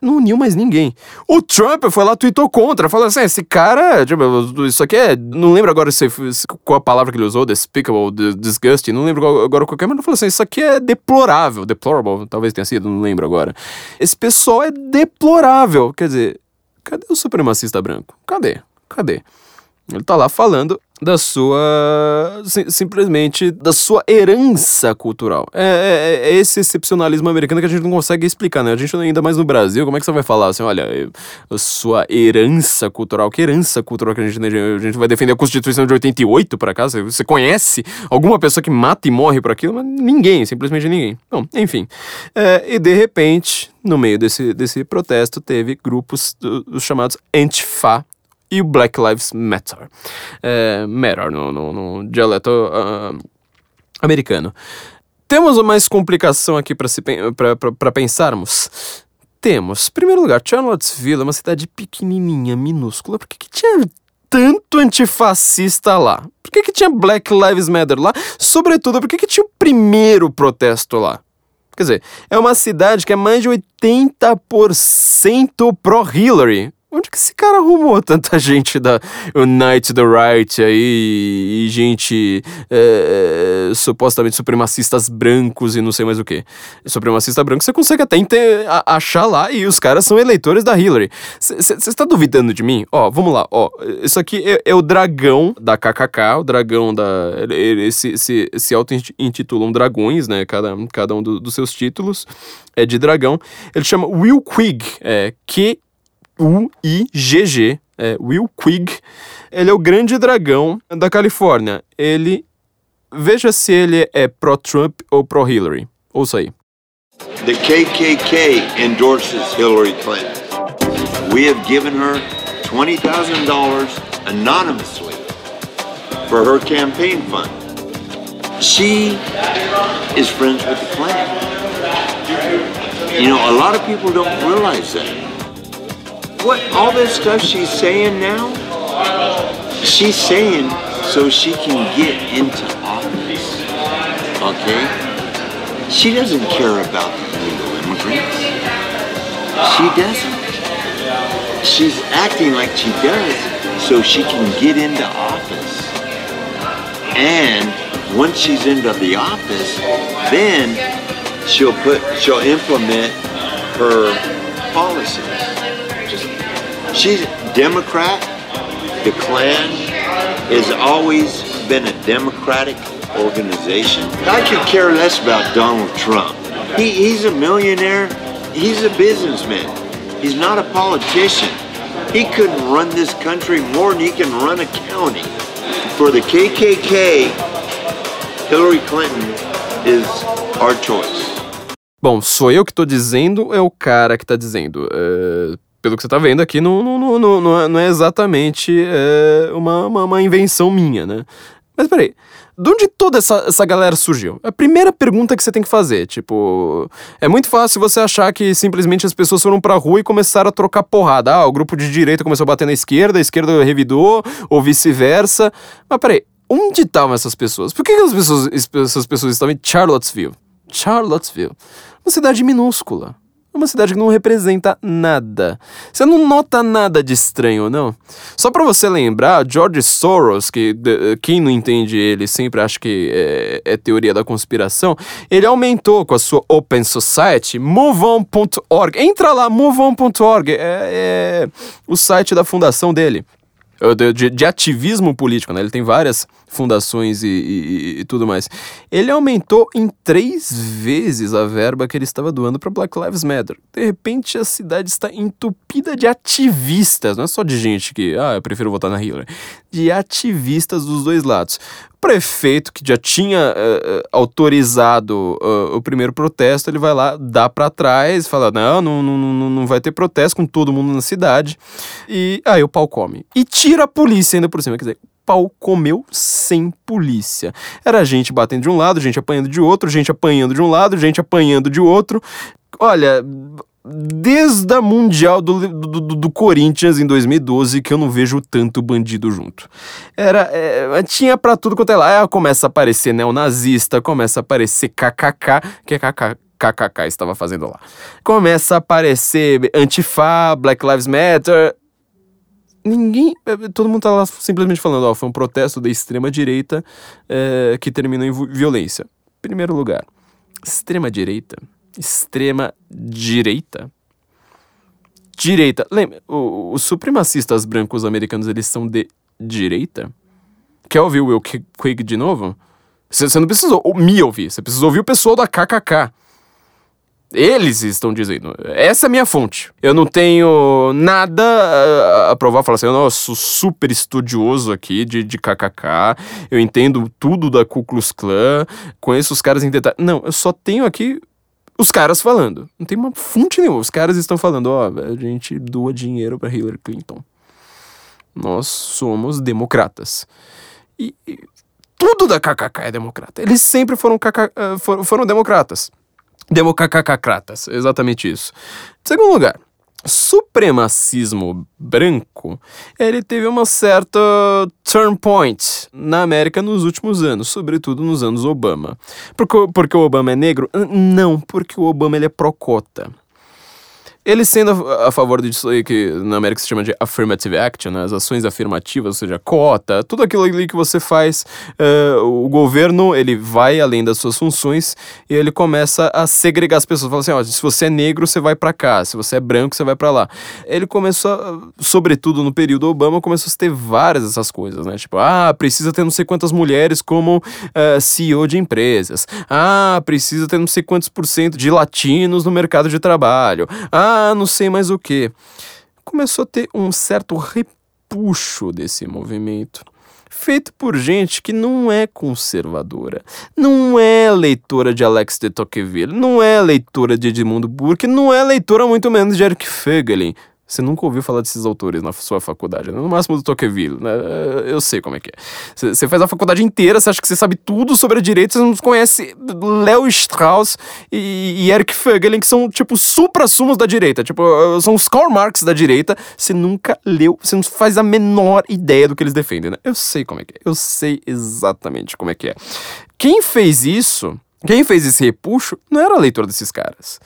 Não uniu mais ninguém. O Trump foi lá, tweetou contra, falou assim: esse cara, tipo, isso aqui é. Não lembro agora se, qual a palavra que ele usou, despicable, disgusting, não lembro agora qual é, mas ele falou assim: isso aqui é deplorável, deplorable, talvez tenha sido, não lembro agora. Esse pessoal é deplorável. Quer dizer, cadê o supremacista branco? Cadê? Cadê? Ele tá lá falando da sua. Sim, simplesmente da sua herança cultural. É, é, é, esse excepcionalismo americano que a gente não consegue explicar, né? A gente ainda mais no Brasil, como é que você vai falar assim, olha, a sua herança cultural? Que herança cultural que a gente. A gente vai defender a Constituição de 88 para cá? Você, conhece alguma pessoa que mata e morre por aquilo? Mas ninguém, simplesmente ninguém. Bom, enfim. É, e de repente, no meio desse, desse protesto, teve grupos os chamados Antifa e o Black Lives Matter. É, matter no, no, no dialeto uh, americano. Temos mais complicação aqui para pensarmos? Temos. Em primeiro lugar, Charlottesville é uma cidade pequenininha, minúscula. Por que, que tinha tanto antifascista lá? Por que, que tinha Black Lives Matter lá? Sobretudo, por que, que tinha o primeiro protesto lá? Quer dizer, é uma cidade que é mais de 80% pró-Hillary. Onde que esse cara arrumou tanta gente da Unite the Right aí e gente é, supostamente supremacistas brancos e não sei mais o que? Supremacista branco você consegue até a, achar lá e os caras são eleitores da Hillary. Você está duvidando de mim? Ó, vamos lá, ó. Isso aqui é, é, o dragão da KKK, o dragão da. Eles se, se, auto-intitulam dragões, né? Cada, cada um do, dos seus títulos é de dragão. Ele chama Will Quigg, é Q U-I-G-G, é Will Quigg. Ele é o grande dragão da Califórnia. Ele. Veja se ele é pró-Trump ou pró-Hillary. Ouça aí.
The KKK endorses Hillary Clinton. We have given her $20,000 anonymously for her campaign fund. She is friends with the Klan. You know, a lot of people don't realize that. What all this stuff she's saying now, she's saying so she can get into office. Okay? She doesn't care about the illegal immigrants. She doesn't. She's acting like she does so she can get into office. And once she's into the office, then she'll put she'll implement her policies. She's Democrat. The Klan has always been a Democratic organization. I could care less about Donald Trump. He, he's a millionaire. He's a businessman. He's not a politician. He couldn't run this country more than he can run a county. For the KKK, Hillary Clinton is our choice.
Bom, sou eu que estou dizendo, é o cara que está dizendo. Pelo que você está vendo aqui, não, não, não, não, é, não é exatamente é, uma, uma, uma, invenção minha, né? Mas peraí, de onde toda essa, essa galera surgiu? A primeira pergunta que você tem que fazer, tipo, é muito fácil você achar que simplesmente as pessoas foram pra rua e começaram a trocar porrada. Ah, o grupo de direita começou a bater na esquerda, a esquerda revidou, ou vice-versa. Mas peraí, onde estavam essas pessoas? Por que, que as pessoas, essas pessoas estavam em Charlottesville? Charlottesville, uma cidade minúscula uma cidade que não representa nada. Você não nota nada de estranho, não? Só para você lembrar, George Soros, que quem não entende ele sempre acha que é, é teoria da conspiração, ele aumentou com a sua Open Society, moveon.org. Entra lá, moveon.org, é, é o site da fundação dele. De, de, ativismo político, né? Ele tem várias fundações e, e, e, tudo mais. Ele aumentou em três vezes a verba que ele estava doando para Black Lives Matter. De repente, a cidade está entupida de ativistas, não é só de gente que, ah, eu prefiro votar na Hillary, de ativistas dos dois lados prefeito que já tinha uh, autorizado uh, o primeiro protesto, ele vai lá, dá para trás, fala: não, não, não, não vai ter protesto com todo mundo na cidade. E aí o pau come. E tira a polícia ainda por cima. Quer dizer, pau comeu sem polícia. Era gente batendo de um lado, gente apanhando de outro, gente apanhando de um lado, gente apanhando de outro. Olha, desde a Mundial do, do, do, Corinthians em 2012 que eu não vejo tanto bandido junto. Era, é, tinha pra tudo quanto é lá. Aí começa a aparecer neonazista, começa a aparecer KKK, que é KKK KKK estava fazendo lá. Começa a aparecer Antifa, Black Lives Matter. Ninguém. Eh, todo mundo tá lá simplesmente falando, ó, foi um protesto da extrema-direita é, que terminou em violência. Primeiro lugar, extrema-direita. Extrema-direita? Direita. Lembra, os supremacistas brancos americanos, eles são de direita? Quer ouvir o Will Quig de novo? Você não precisou me ouvir, você precisou ouvir o pessoal da KKK. Eles estão dizendo. Essa é a minha fonte. Eu não tenho nada a provar. Falar assim, eu sou super estudioso aqui de, de KKK. Eu entendo tudo da Ku Klux Klan. Conheço os caras em detalhe. Não, eu só tenho aqui os caras falando. Não tem uma fonte nenhuma. Os caras estão falando, ó, a gente doa dinheiro para Hillary Clinton. Nós somos democratas. E, e tudo da KKK é democrata. Eles sempre foram, KK, uh, foram, foram democratas. Democacacratas, exatamente isso. Segundo lugar, supremacismo branco, ele teve uma certa turn point na América nos últimos anos, sobretudo nos anos Obama. Porque, porque o Obama é negro? Não, porque o Obama ele é pró-cota. Ele sendo a, a favor disso aí que na América se chama de affirmative action, né? as ações afirmativas, ou seja, cota, tudo aquilo ali que você faz, uh, o governo ele vai além das suas funções e ele começa a segregar as pessoas. Fala assim, ó, se você é negro, você vai para cá, se você é branco, você vai para lá. Ele começou, sobretudo no período Obama, começou a ter várias dessas coisas, né? Tipo, ah, precisa ter não sei quantas mulheres como uh, eh, CEO de empresas. Ah, precisa ter não sei quantos por cento de latinos no mercado de trabalho. Ah, ah, não sei mais o que. Começou a ter um certo repuxo desse movimento feito por gente que não é conservadora, não é leitora de Alex de Tocqueville, não é leitora de Edmundo Burke, não é leitora muito menos de Eric Fögelin. Você nunca ouviu falar desses autores na sua faculdade, né? no máximo do Tocqueville, né? Eu sei como é que é. Você faz a faculdade inteira, você acha que você sabe tudo sobre a direita, você não conhece Léo Strauss e, e Eric Fögelin, que são, tipo, supra-sumos da direita. Tipo, são os Karl Marx da direita. Você nunca leu, você não faz a menor ideia do que eles defendem, né? Eu sei como é que é. Eu sei exatamente como é que é. Quem fez isso, quem fez esse repuxo, não era a desses caras.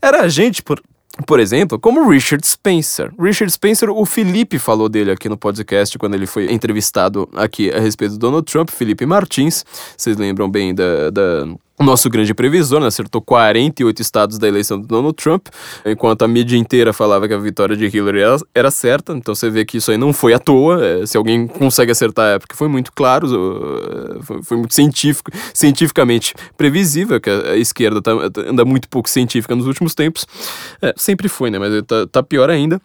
Era a gente, por, por exemplo, como Richard Spencer. Richard Spencer, o Felipe falou dele aqui no podcast quando ele foi entrevistado aqui a respeito do Donald Trump, Felipe Martins. Vocês lembram bem da, da o nosso grande previsor, né, acertou 48 estados da eleição do Donald Trump, enquanto a mídia inteira falava que a vitória de Hillary era, era certa. Então você vê que isso aí não foi à toa. É, se alguém consegue acertar é porque foi muito claro, foi, foi, muito científico, cientificamente previsível, que a, esquerda tá, anda muito pouco científica nos últimos tempos. É, sempre foi, né? Mas tá, tá pior ainda.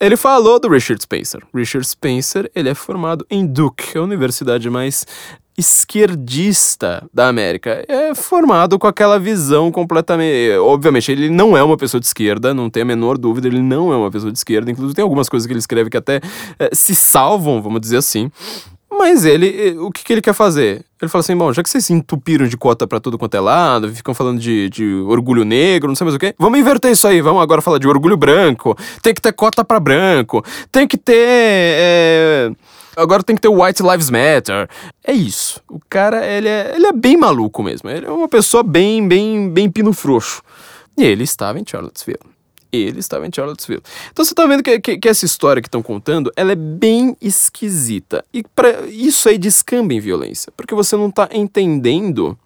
Ele falou do Richard Spencer. Richard Spencer, ele é formado em Duke, a universidade mais esquerdista da América. É formado com aquela visão completamente. Obviamente, ele não é uma pessoa de esquerda, não tem a menor dúvida, ele não é uma pessoa de esquerda. Inclusive, tem algumas coisas que ele escreve que até é, se salvam, vamos dizer assim. Mas ele, o que, que, ele quer fazer? Ele fala assim: bom, já que vocês se entupiram de cota para tudo quanto é lado, ficam falando de, de orgulho negro, não sei mais o que, vamos inverter isso aí, vamos agora falar de orgulho branco. Tem que ter cota para branco, tem que ter. É agora tem que ter o White Lives Matter. É isso. O cara, ele é, ele é bem maluco mesmo. Ele é uma pessoa bem, bem, bem pino frouxo. E ele estava em Charlottesville. Ele estava em Charlottesville. Então você tá vendo que, que, que essa história que estão contando, ela é bem esquisita. E para isso aí descamba em violência. Porque você não tá entendendo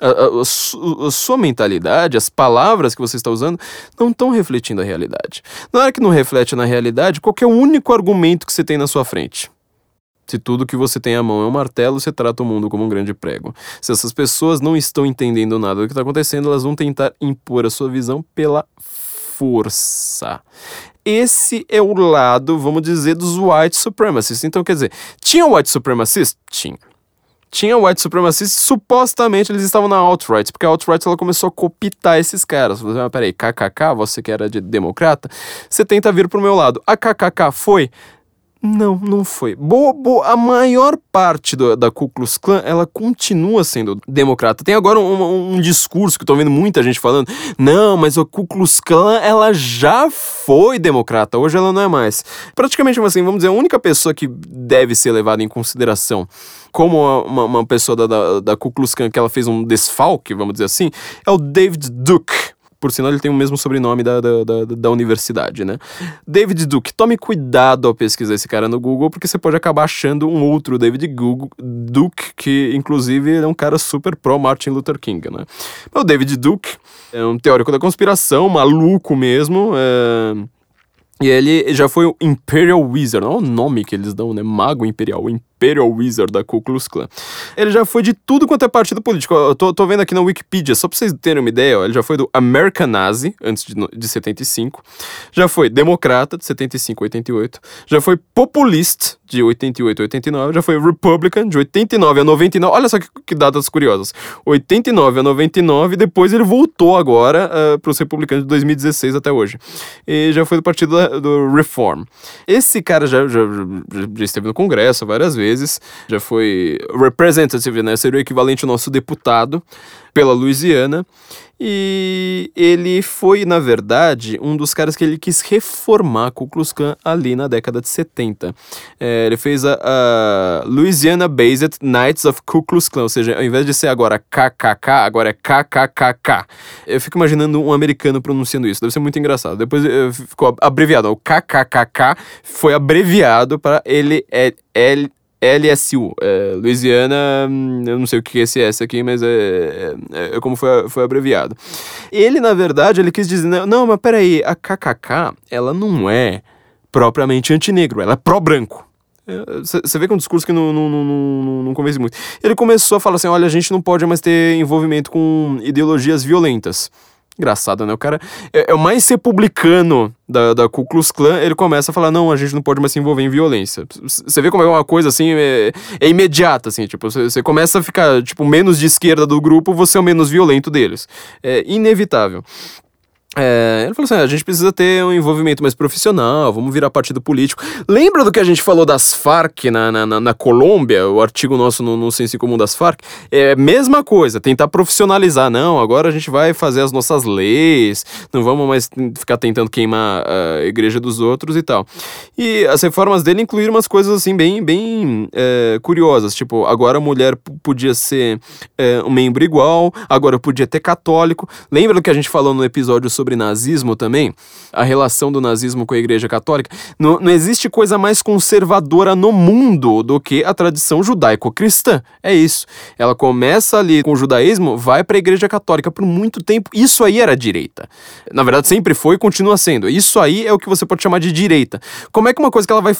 a, a, a, sua mentalidade, as palavras que você está usando, não estão refletindo a realidade. Na hora que não reflete na realidade, qual é o único argumento que você tem na sua frente? Se tudo que você tem à mão é um martelo, você trata o mundo como um grande prego. Se essas pessoas não estão entendendo nada do que está acontecendo, elas vão tentar impor a sua visão pela força. Esse é o lado, vamos dizer, dos white supremacists. Então, quer dizer, tinha white supremacists? Tinha. Tinha white supremacists, supostamente eles estavam na alt-right, porque a alt-right ela começou a copitar esses caras. Você, ah, peraí, KKK, você que era de democrata, você tenta vir pro meu lado. A KKK foi Não, não foi. Boa, boa, a maior parte do, da Ku Klux Klan, ela continua sendo democrata. Tem agora um, um discurso que eu tô vendo muita gente falando, não, mas a Ku Klux Klan, ela já foi democrata, hoje ela não é mais. Praticamente, assim, vamos dizer, a única pessoa que deve ser levada em consideração como uma, uma pessoa da, da, da Ku Klux Klan que ela fez um desfalque, vamos dizer assim, é o David Duke por sinal, ele tem o mesmo sobrenome da, da, da, da, universidade, né? David Duke. Tome cuidado ao pesquisar esse cara no Google, porque você pode acabar achando um outro David Google, Duke, que inclusive é um cara super pró-Martin Luther King, né? O David Duke é um teórico da conspiração, maluco mesmo. É... E ele já foi o Imperial Wizard, é o nome que eles dão, né? Mago Imperial, Imperial Wizard da Ku Klux Klan. Ele já foi de tudo quanto é partido político. Eu tô, tô vendo aqui na Wikipedia, só pra vocês terem uma ideia, ó, ele já foi do American Nazi, antes de, de 75. Já foi democrata, de 75 a 88. Já foi populista, de 88 a 89. Já foi Republican, de 89 a 99. Olha só que, que datas curiosas. 89 a 99, depois ele voltou agora uh, pros republicanos de 2016 até hoje. E já foi do partido da, do Reform. Esse cara já, já, já esteve no Congresso várias vezes vezes, já foi representative, né? Seria o equivalente ao nosso deputado pela Louisiana. E ele foi, na verdade, um dos caras que ele quis reformar a Ku Klux Klan ali na década de 70. É, ele fez a, a Louisiana Based Knights of Ku Klux Klan, ou seja, ao invés de ser agora KKK, agora é KKKK. Eu fico imaginando um americano pronunciando isso, deve ser muito engraçado. Depois eh, ficou abreviado, o KKKK foi abreviado para ele é LSU, é, Louisiana, hum, eu não sei o que é esse S aqui, mas é, é, é como foi, foi abreviado. Ele, na verdade, ele quis dizer, não, mas peraí, a KKK, ela não é propriamente antinegro, ela é pró-branco. Você é, vê que é um discurso que não, não, não, não, não convence muito. Ele começou a falar assim: olha, a gente não pode mais ter envolvimento com ideologias violentas. Engraçado, né? O cara é, é, o mais republicano da, da Ku Klux Klan. Ele começa a falar: não, a gente não pode mais se envolver em violência. Você vê como é uma coisa assim, é, é imediata, assim. Tipo, você começa a ficar, tipo, menos de esquerda do grupo, você é o menos violento deles. É inevitável. É, ele falou assim: ah, a gente precisa ter um envolvimento mais profissional, vamos virar partido político. Lembra do que a gente falou das Farc na, na, na, na Colômbia, o artigo nosso no, no Senso Comum das Farc? É mesma coisa, tentar profissionalizar. Não, agora a gente vai fazer as nossas leis, não vamos mais ficar tentando queimar a igreja dos outros e tal. E as reformas dele incluíram umas coisas assim bem, bem é, curiosas, tipo, agora a mulher podia ser é, um membro igual, agora podia ter católico. Lembra do que a gente falou no episódio sobre nazismo também, a relação do nazismo com a Igreja Católica, não, não existe coisa mais conservadora no mundo do que a tradição judaico-cristã. É isso. Ela começa ali com o judaísmo, vai para a Igreja Católica por muito tempo. Isso aí era direita. Na verdade, sempre foi e continua sendo. Isso aí é o que você pode chamar de direita. Como é que uma coisa que ela vai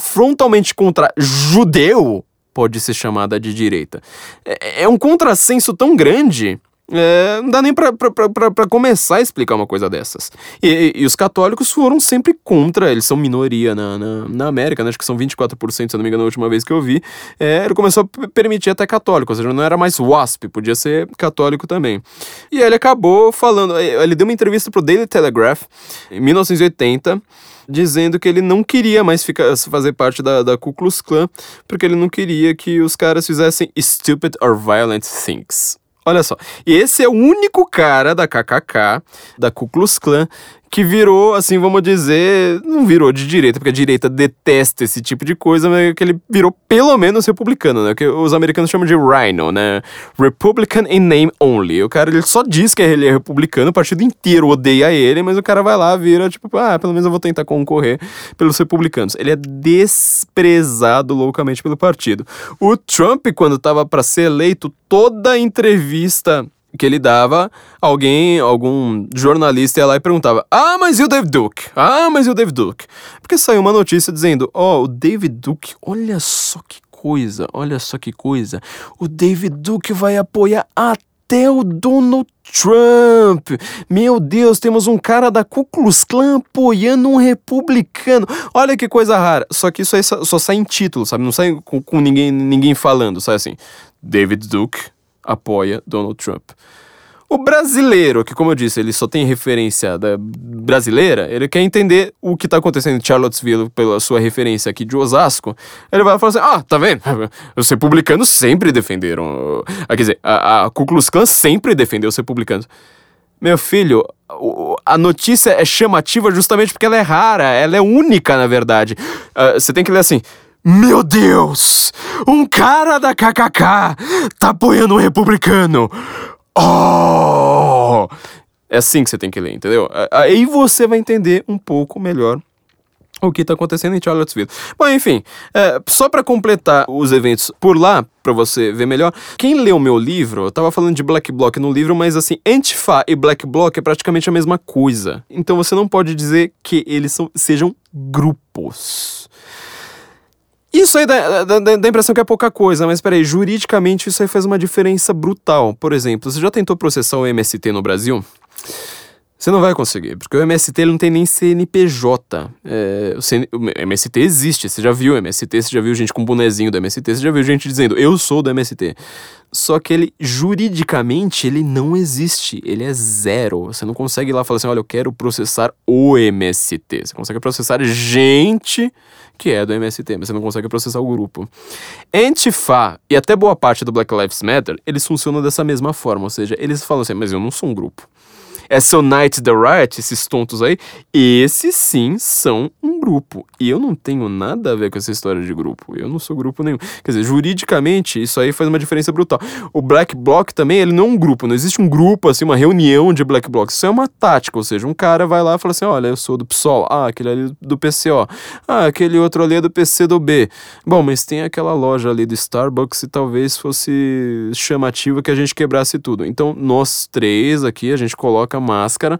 frontalmente contra judeu pode ser chamada de direita? É, é um contrassenso tão grande é, não dá nem para começar a explicar uma coisa dessas. E, e, e, os católicos foram sempre contra, eles são minoria na, na, na América, né? acho que são 24%, se não me engano, a última vez que eu vi. É, ele começou a permitir até católico, ou seja, não era mais WASP, podia ser católico também. E ele acabou falando, ele deu uma entrevista pro Daily Telegraph em 1980 dizendo que ele não queria mais ficar, fazer parte da, da Ku Klux Klan, porque ele não queria que os caras fizessem stupid or violent things. Olha só. Esse é o único cara da KKK, da Ku Klux Klan, que virou, assim, vamos dizer, não virou de direita, porque a direita detesta esse tipo de coisa, mas que ele virou pelo menos republicano, né? Que os americanos chamam de Rhino, né? Republican in name only. O cara, ele só diz que ele é republicano, o partido inteiro odeia ele, mas o cara vai lá, vira, tipo, ah, pelo menos eu vou tentar concorrer pelos republicanos. Ele é desprezado loucamente pelo partido. O Trump, quando tava para ser eleito, toda entrevista que ele dava, alguém, algum jornalista ia lá e perguntava: Ah, mas e o David Duke? Ah, mas e o David Duke? Porque saiu uma notícia dizendo: Ó, oh, o David Duke, olha só que coisa, olha só que coisa. O David Duke vai apoiar até o Donald Trump. Meu Deus, temos um cara da Ku Klux Klan apoiando um republicano. Olha que coisa rara. Só que isso aí só, sai em título, sabe? Não sai com, com ninguém, ninguém falando. Sai assim: David Duke apoia Donald Trump. O brasileiro, que como eu disse, ele só tem referência da brasileira, ele quer entender o que tá acontecendo em Charlottesville pela sua referência aqui de Osasco. Ele vai falar assim: ah, tá vendo? Os republicanos sempre defenderam. Ah, quer dizer, a, a Ku Klux Klan sempre defendeu os republicanos. Meu filho, a notícia é chamativa justamente porque ela é rara, ela é única, na verdade. Uh, você tem que ler assim. Meu Deus! Um cara da KKK tá apoiando um republicano! Oh! É assim que você tem que ler, entendeu? Aí você vai entender um pouco melhor o que está acontecendo em Charlottesville. Bom, enfim, é, só para completar os eventos por lá, para você ver melhor, quem leu meu livro, eu tava falando de Black Bloc no livro, mas assim, Antifa e Black Bloc é praticamente a mesma coisa. Então você não pode dizer que eles são, sejam grupos. Isso aí dá, dá, dá, a impressão que é pouca coisa, mas peraí, juridicamente isso aí faz uma diferença brutal. Por exemplo, você já tentou processar o MST no Brasil? Você não vai conseguir, porque o MST não tem nem CNPJ. É, o, CN, o, MST existe, você já viu o MST, você já viu gente com bonezinho do MST, você já viu gente dizendo, eu sou do MST. Só que ele, juridicamente, ele não existe, ele é zero. Você não consegue ir lá falar assim, olha, eu quero processar o MST. Você consegue processar gente que é do MST, mas você não consegue processar o grupo. Antifa e até boa parte do Black Lives Matter, eles funcionam dessa mesma forma, ou seja, eles falam assim, mas eu não sou um grupo. Essa Night the Riot, esses tontos aí, esses sim são um grupo. E eu não tenho nada a ver com essa história de grupo. Eu não sou grupo nenhum. Quer dizer, juridicamente, isso aí faz uma diferença brutal. O Black Bloc também, ele não é um grupo. Não existe um grupo, assim, uma reunião de Black Blocs. Isso é uma tática. Ou seja, um cara vai lá e fala assim: olha, eu sou do PSOL. Ah, aquele ali do PCO. Ah, aquele outro ali é do PCdoB. Bom, mas tem aquela loja ali do Starbucks e talvez fosse chamativa que a gente quebrasse tudo. Então, nós três aqui, a gente coloca máscara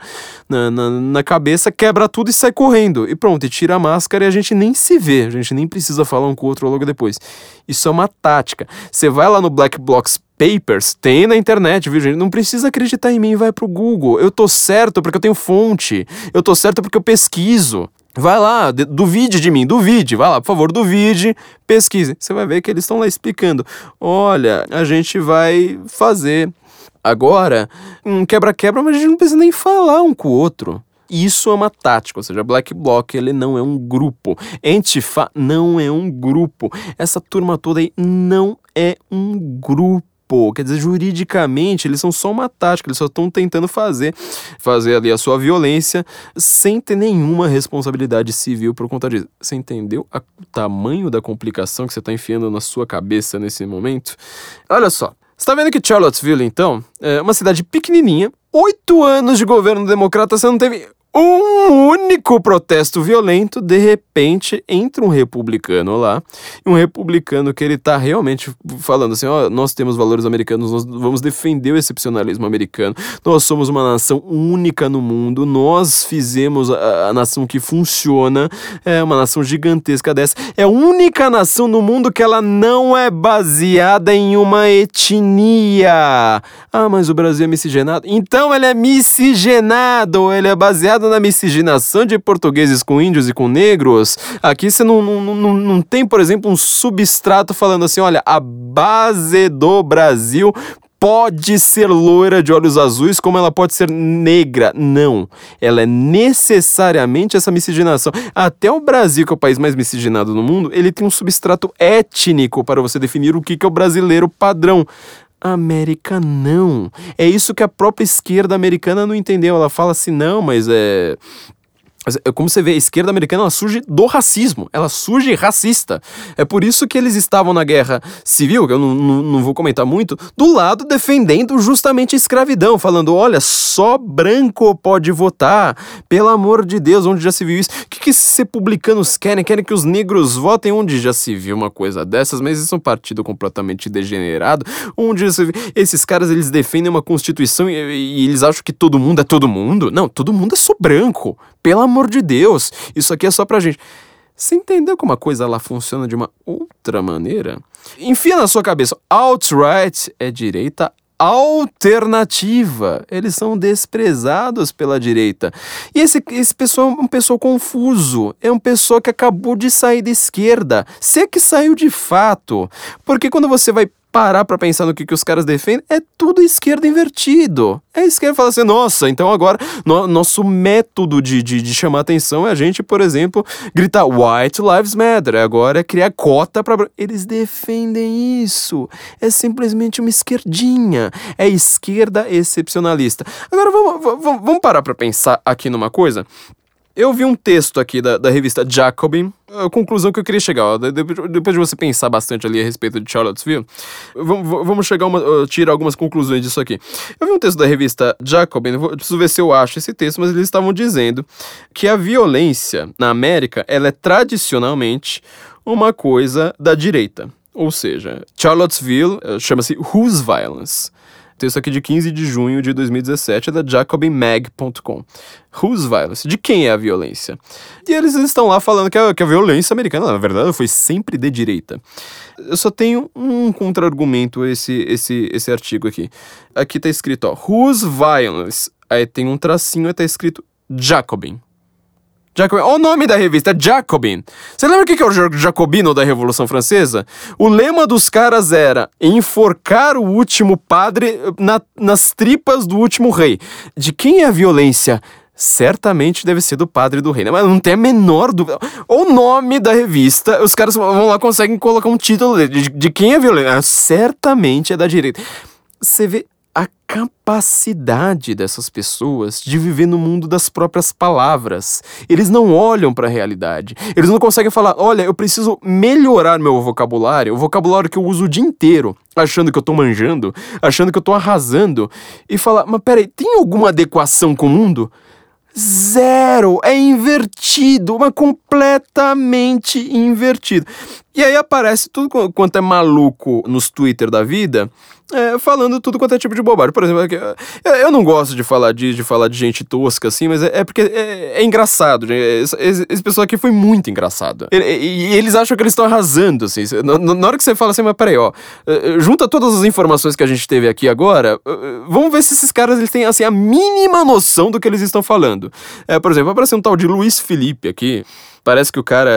na, na, na cabeça, quebra tudo e sai correndo. E pronto, e tira a máscara e a gente nem se vê, a gente nem precisa falar um com o outro logo depois. Isso é uma tática. Você vai lá no Black Blocks Papers, tem na internet, viu, gente? Não precisa acreditar em mim, vai pro Google. Eu tô certo porque eu tenho fonte. Eu tô certo porque eu pesquiso. Vai lá, duvide de mim, duvide, vai lá, por favor, duvide, pesquise. Você vai ver que eles estão lá explicando. Olha, a gente vai fazer agora um quebra-quebra, mas a gente não precisa nem falar um com o outro. Isso é uma tática, ou seja, Black Bloc ele não é um grupo. Antifa não é um grupo. Essa turma toda aí não é um grupo. Quer dizer, juridicamente, eles são só uma tática, eles só estão tentando fazer, fazer ali a sua violência sem ter nenhuma responsabilidade civil por conta disso. Você entendeu o tamanho da complicação que você está enfiando na sua cabeça nesse momento? Olha só, você tá vendo que Charlottesville, então, é uma cidade pequenininha, oito anos de governo democrata, você não teve um único protesto violento, de repente entra um republicano lá, um republicano que ele tá realmente falando assim, ó, oh, nós temos valores americanos, nós vamos defender o excepcionalismo americano, nós somos uma nação única no mundo, nós fizemos a, a nação que funciona, é uma nação gigantesca dessa, é a única nação no mundo que ela não é baseada em uma etnia. Ah, mas o Brasil é miscigenado? Então ele é miscigenado, ele é baseado na miscigenação de portugueses com índios e com negros, aqui você não, não, não, não tem, por exemplo, um substrato falando assim: olha, a base do Brasil pode ser loira de olhos azuis como ela pode ser negra. Não. Ela é necessariamente essa miscigenação. Até o Brasil, que é o país mais miscigenado no mundo, ele tem um substrato étnico para você definir o que é o brasileiro padrão. América não. É isso que a própria esquerda americana não entendeu. Ela fala assim: não, mas é. É como você vê, a esquerda americana surge do racismo, ela surge racista. É por isso que eles estavam na guerra civil, que eu não, não, não, vou comentar muito, do lado defendendo justamente a escravidão, falando: olha, só branco pode votar, pelo amor de Deus, onde já se viu isso? O que, que esses republicanos querem? Querem que os negros votem onde já se viu uma coisa dessas, mas isso é um partido completamente degenerado, onde esses caras eles defendem uma constituição e, e eles acham que todo mundo é todo mundo. Não, todo mundo é só branco. Pelo amor de Deus, isso aqui é só pra gente. Você entendeu como a coisa lá funciona de uma outra maneira? Enfia na sua cabeça, alt-right é direita alternativa. Eles são desprezados pela direita. E esse, esse pessoal é um pessoal confuso. É um pessoal que acabou de sair da esquerda. Se é que saiu de fato. Porque quando você vai parar pra pensar no que, que os caras defendem, é tudo esquerda invertido. É a esquerda fala assim, nossa, então agora no, nosso método de, de, de, chamar atenção é a gente, por exemplo, gritar White Lives Matter. Agora é criar cota pra. Eles defendem isso. É simplesmente uma esquerdinha. É esquerda excepcionalista. Agora vamos, vamos, vamos parar pra pensar aqui numa coisa. Eu vi um texto aqui da, da revista Jacobin, a conclusão que eu queria chegar, ó, depois de você pensar bastante ali a respeito de Charlottesville, vamos, chegar uma, tirar algumas conclusões disso aqui. Eu vi um texto da revista Jacobin, eu preciso ver se eu acho esse texto, mas eles estavam dizendo que a violência na América, ela é tradicionalmente uma coisa da direita. Ou seja, Charlottesville eh, chama-se Whose Violence. Texto aqui de 15 de junho de 2017 é da jacobinmag.com. Whose violence? De quem é a violência? E eles estão lá falando que a, que a violência americana, na verdade, foi sempre de direita. Eu só tenho um contra-argumento esse, esse, esse artigo aqui. Aqui tá escrito, ó, Whose violence? Aí tem um tracinho e tá escrito Jacobin. Jacobin. Olha o nome da revista, Jacobin. Você lembra o que é o Jacobino da Revolução Francesa? O lema dos caras era enforcar o último padre na, nas tripas do último rei. De quem é a violência? certamente deve ser do padre do rei, né? Mas não tem a menor dúvida. O nome da revista, os caras vão lá, conseguem colocar um título de, de quem é violência. Ah, certamente é da direita. Você vê a capacidade dessas pessoas de viver no mundo das próprias palavras. Eles não olham para a realidade. Eles não conseguem falar: olha, eu preciso melhorar meu vocabulário, o vocabulário que eu uso o dia inteiro, achando que eu tô manjando, achando que eu tô arrasando, e falar: mas peraí, tem alguma adequação com o mundo? Zero! É invertido, mas completamente invertido. E aí aparece tudo quanto é maluco nos Twitter da vida, é, falando tudo quanto é tipo de bobagem. Por exemplo, eu não gosto de falar de, de falar de gente tosca assim, mas é, é porque é, é engraçado. Esse, esse, pessoal aqui foi muito engraçado. E, e eles acham que eles estão arrasando, assim. Na, na, hora que você fala assim, mas peraí, ó, é, é, junta todas as informações que a gente teve aqui agora, é, vamos ver se esses caras eles têm assim, a mínima noção do que eles estão falando. É, por exemplo, apareceu um tal de Luiz Felipe aqui. Parece que o cara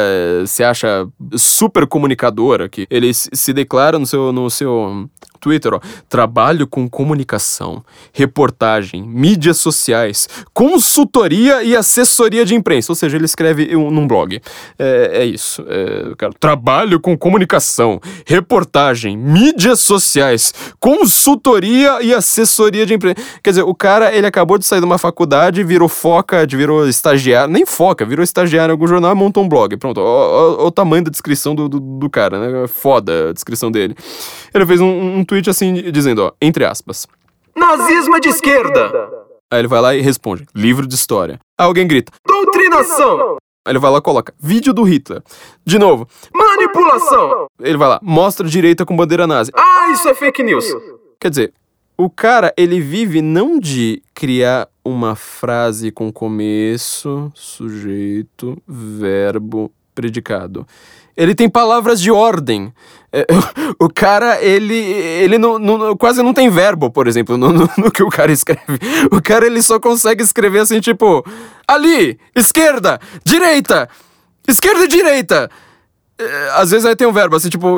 se acha super comunicador aqui. Ele se declara no seu, no seu Twitter, ó. Trabalho com comunicação, reportagem, mídias sociais, consultoria e assessoria de imprensa. Ou seja, ele escreve um, num blog. É, é isso. É, cara, trabalho com comunicação, reportagem, mídias sociais, consultoria e assessoria de imprensa. Quer dizer, o cara, ele acabou de sair de uma faculdade, virou foca, virou estagiário, nem foca, virou estagiário em algum jornal montou um blog. Pronto, olha o tamanho da descrição do, do, do, cara, né? Foda a descrição dele. Ele fez um, um tweet assim, dizendo, ó, entre aspas. Nazismo é de esquerda! Aí ele vai lá e responde, livro de história. Aí alguém grita, doutrinação! Aí ele vai lá e coloca, vídeo do Hitler. De novo, manipulação! Ele vai lá, mostra direita com bandeira nazi. Ah, isso é fake news! Quer dizer, o cara, ele vive não de criar uma frase com começo, sujeito, verbo, predicado. Ele tem palavras de ordem. É, o cara, ele, ele não, não, quase não tem verbo, por exemplo, no, no, no, que o cara escreve. O cara, ele só consegue escrever assim, tipo... Ali, esquerda, direita, esquerda e direita. É, às vezes aí tem um verbo assim, tipo,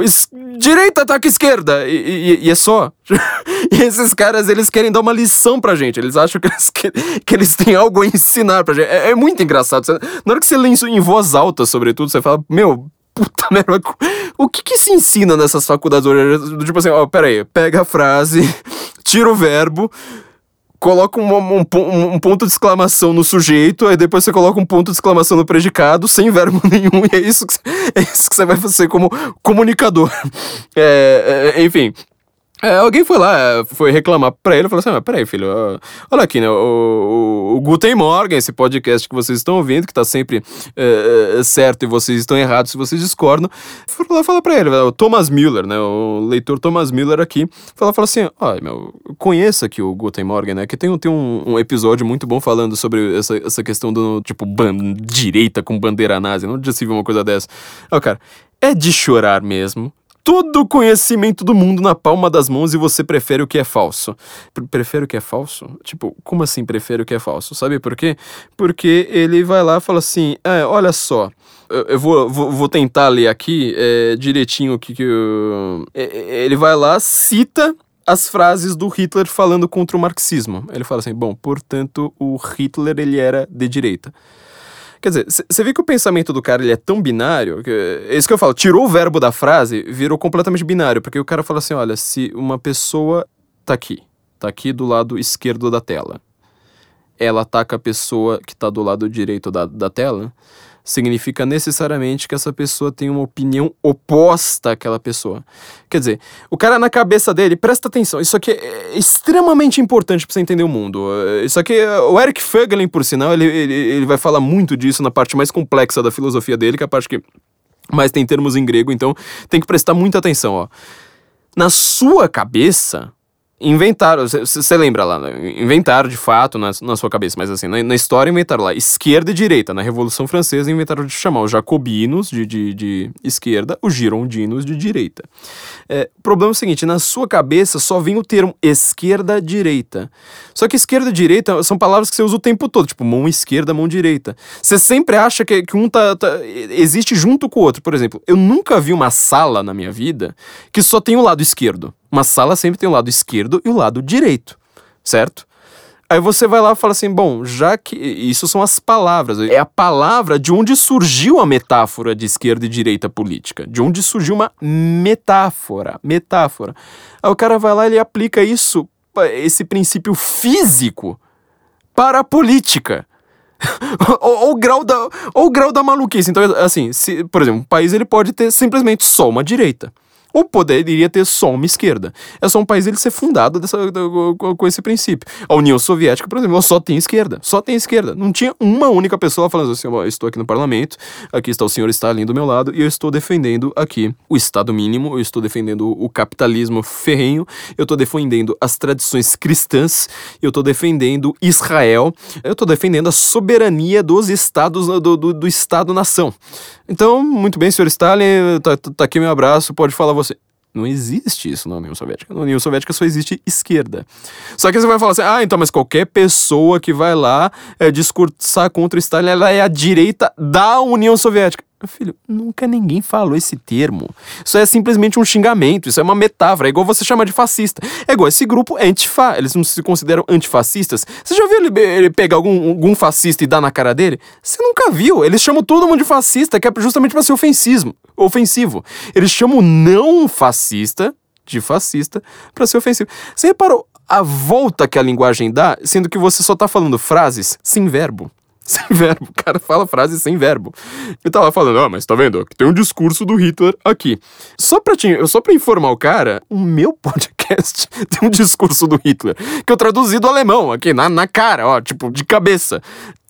direita, ataque esquerda, e, e, e, é só. e esses caras, eles querem dar uma lição pra gente, eles acham que eles, que, que eles têm algo a ensinar pra gente. É, é muito engraçado. Você, na hora que você lê isso em voz alta, sobretudo, você fala, meu, puta merda, o que que se ensina nessas faculdades? Tipo assim, ó, pera aí, pega a frase, tira o verbo coloca um, um, um, um, ponto de exclamação no sujeito, aí depois você coloca um ponto de exclamação no predicado, sem verbo nenhum, e é isso que, é você vai fazer como comunicador. É, é, enfim, é, alguém foi lá, foi reclamar pra ele falou assim: mas peraí, filho, olha aqui, né? O, o, o, Guten Morgen, esse podcast que vocês estão ouvindo, que tá sempre é, é, certo e vocês estão errados se vocês discordam. Foi lá falar pra ele, o Thomas Müller, né? O leitor Thomas Müller aqui, falou, falou assim: olha, meu, conheça aqui o Guten Morgen, né? Que tem, tem um, um episódio muito bom falando sobre essa, essa questão do, tipo, direita com bandeira nazi. Não já se viu uma coisa dessa. Ó, cara, é de chorar mesmo todo o conhecimento do mundo na palma das mãos e você prefere o que é falso. prefere o que é falso? Tipo, como assim prefere o que é falso? Sabe por quê? Porque ele vai lá e fala assim: é, olha só. Eu vou, vou, vou tentar ler aqui é, direitinho o que, que eu... Ele vai lá, cita as frases do Hitler falando contra o marxismo. Ele fala assim: bom, portanto, o Hitler ele era de direita. Quer dizer, você vê que o pensamento do cara ele é tão binário, que, é isso que eu falo, tirou o verbo da frase, virou completamente binário, porque o cara fala assim: olha, se uma pessoa tá aqui, tá aqui do lado esquerdo da tela, ela ataca a pessoa que tá do lado direito da, da tela, significa necessariamente que essa pessoa tem uma opinião oposta àquela pessoa. Quer dizer, o cara na cabeça dele, presta atenção, isso aqui é extremamente importante para você entender o mundo. Isso aqui, o Eric Fögelin, por sinal, ele, ele, ele vai falar muito disso na parte mais complexa da filosofia dele, que é a parte que mais tem termos em grego, então tem que prestar muita atenção, ó. Na sua cabeça, inventaram, você lembra lá, né? inventaram de fato na, na sua cabeça, mas assim, na, na, história inventaram lá esquerda e direita. Na Revolução Francesa inventaram de chamar os jacobinos de, de, de esquerda, os girondinos de direita. É, o problema é o seguinte: na sua cabeça só vem o termo esquerda-direita. Só que esquerda e direita são palavras que você usa o tempo todo, tipo mão esquerda, mão direita. Você sempre acha que, que um tá, tá, existe junto com o outro. Por exemplo, eu nunca vi uma sala na minha vida que só tem o lado esquerdo. Uma sala sempre tem o lado esquerdo e o lado direito, certo? Aí você vai lá e fala assim: bom, já que. Isso são as palavras. É a palavra de onde surgiu a metáfora de esquerda e direita política. De onde surgiu uma metáfora. Metáfora. Aí o cara vai lá e ele aplica isso, esse princípio físico, para a política. ou, o grau da, ou grau da maluquice. Então, assim, se, por exemplo, um país ele pode ter simplesmente só uma direita ou poderia ter só uma esquerda. É só um país ele ser fundado dessa, com esse princípio. A União Soviética, por exemplo, só tem esquerda. Só tem esquerda. Não tinha uma única pessoa falando assim: oh, estou aqui no parlamento, aqui está o senhor Stalin do meu lado, e eu estou defendendo aqui o Estado mínimo, eu estou defendendo o capitalismo ferrenho, eu estou defendendo as tradições cristãs, eu estou defendendo Israel, eu estou defendendo a soberania dos estados, do, do, do Estado-nação. Então, muito bem, senhor Stalin, tá, tá aqui meu abraço, pode falar você. Não existe isso na União Soviética. Na União Soviética só existe esquerda. Só que você vai falar assim: ah, então, mas qualquer pessoa que vai lá é, discursar contra Stalin, ela é a direita da União Soviética. Meu filho, nunca ninguém falou esse termo. Isso é simplesmente um xingamento, isso é uma metáfora. É igual você chamar de fascista. É igual esse grupo é antifa. Eles não se consideram antifascistas. Você já viu ele, ele pegar algum, algum fascista e dar na cara dele? Você nunca viu. Eles chamam todo mundo de fascista, que é justamente para ser ofensivo. ofensivo. Eles chamam não fascista de fascista para ser ofensivo. Você reparou a volta que a linguagem dá, sendo que você só tá falando frases sem verbo? Sem verbo. O cara fala frase sem verbo. Tá lá falando, ah, mas tá vendo? Tem um discurso do Hitler aqui. Só pra, te, só pra informar o cara, o meu podcast tem um discurso do Hitler, que eu traduzi do alemão aqui, na, na cara, ó, tipo, de cabeça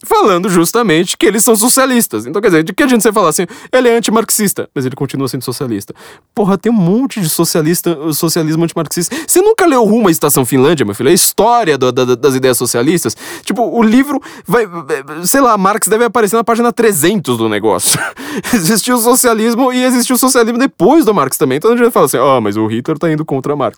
falando justamente que eles são socialistas. Então, quer dizer, de que adianta você falar assim, ele é antimarxista, mas ele continua sendo socialista. Porra, tem um monte de socialista, socialismo antimarxista. Você nunca leu Rumo à Estação Finlândia, meu filho? É a história do, da, das ideias socialistas. Tipo, o livro vai, sei lá, Marx deve aparecer na página 300 do negócio. existiu o socialismo e existiu o socialismo depois do Marx também. Então a gente fala assim, ó, oh, mas o Hitler tá indo contra Marx.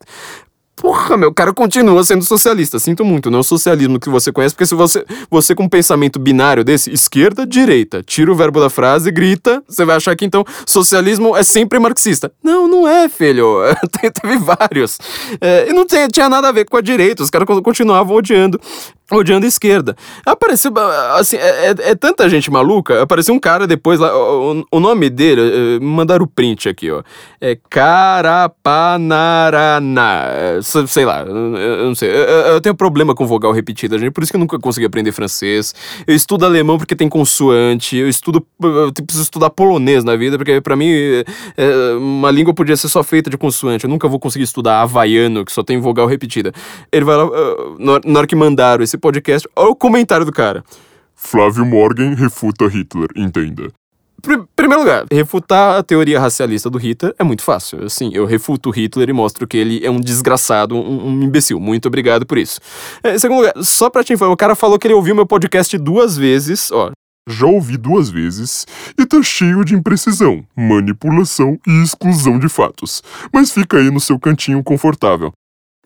Porra, meu, cara continua sendo socialista. Sinto muito, não é o socialismo que você conhece, porque se você, você com um pensamento binário desse, esquerda, direita, tira o verbo da frase, grita, você vai achar que então socialismo é sempre marxista. Não, não é, filho. Teve vários. É, e não tinha, tinha nada a ver com a direita, os caras continuavam odiando odiando a esquerda. Apareceu, assim, é, é, é, tanta gente maluca, apareceu um cara depois lá, o, o nome dele, eh, mandaram o print aqui, ó, é Carapanarana, é, sei lá, eu não sei, eu, eu, tenho problema com vogal repetida, gente, por isso que eu nunca consegui aprender francês, eu estudo alemão porque tem consoante, eu estudo, eu preciso estudar polonês na vida, porque para mim é, uma língua podia ser só feita de consoante, eu nunca vou conseguir estudar havaiano, que só tem vogal repetida. Ele vai lá, na hora que mandaram esse podcast, olha o comentário do cara.
Flávio Morgan refuta Hitler, entenda.
Pr primeiro lugar, refutar a teoria racialista do Hitler é muito fácil. Assim, eu refuto Hitler e mostro que ele é um desgraçado, um, um imbecil. Muito obrigado por isso. É, segundo lugar, só pra te informar, o cara falou que ele ouviu meu podcast duas vezes, ó,
Já ouvi duas vezes e tá cheio de imprecisão, manipulação e exclusão de fatos. Mas fica aí no seu cantinho confortável.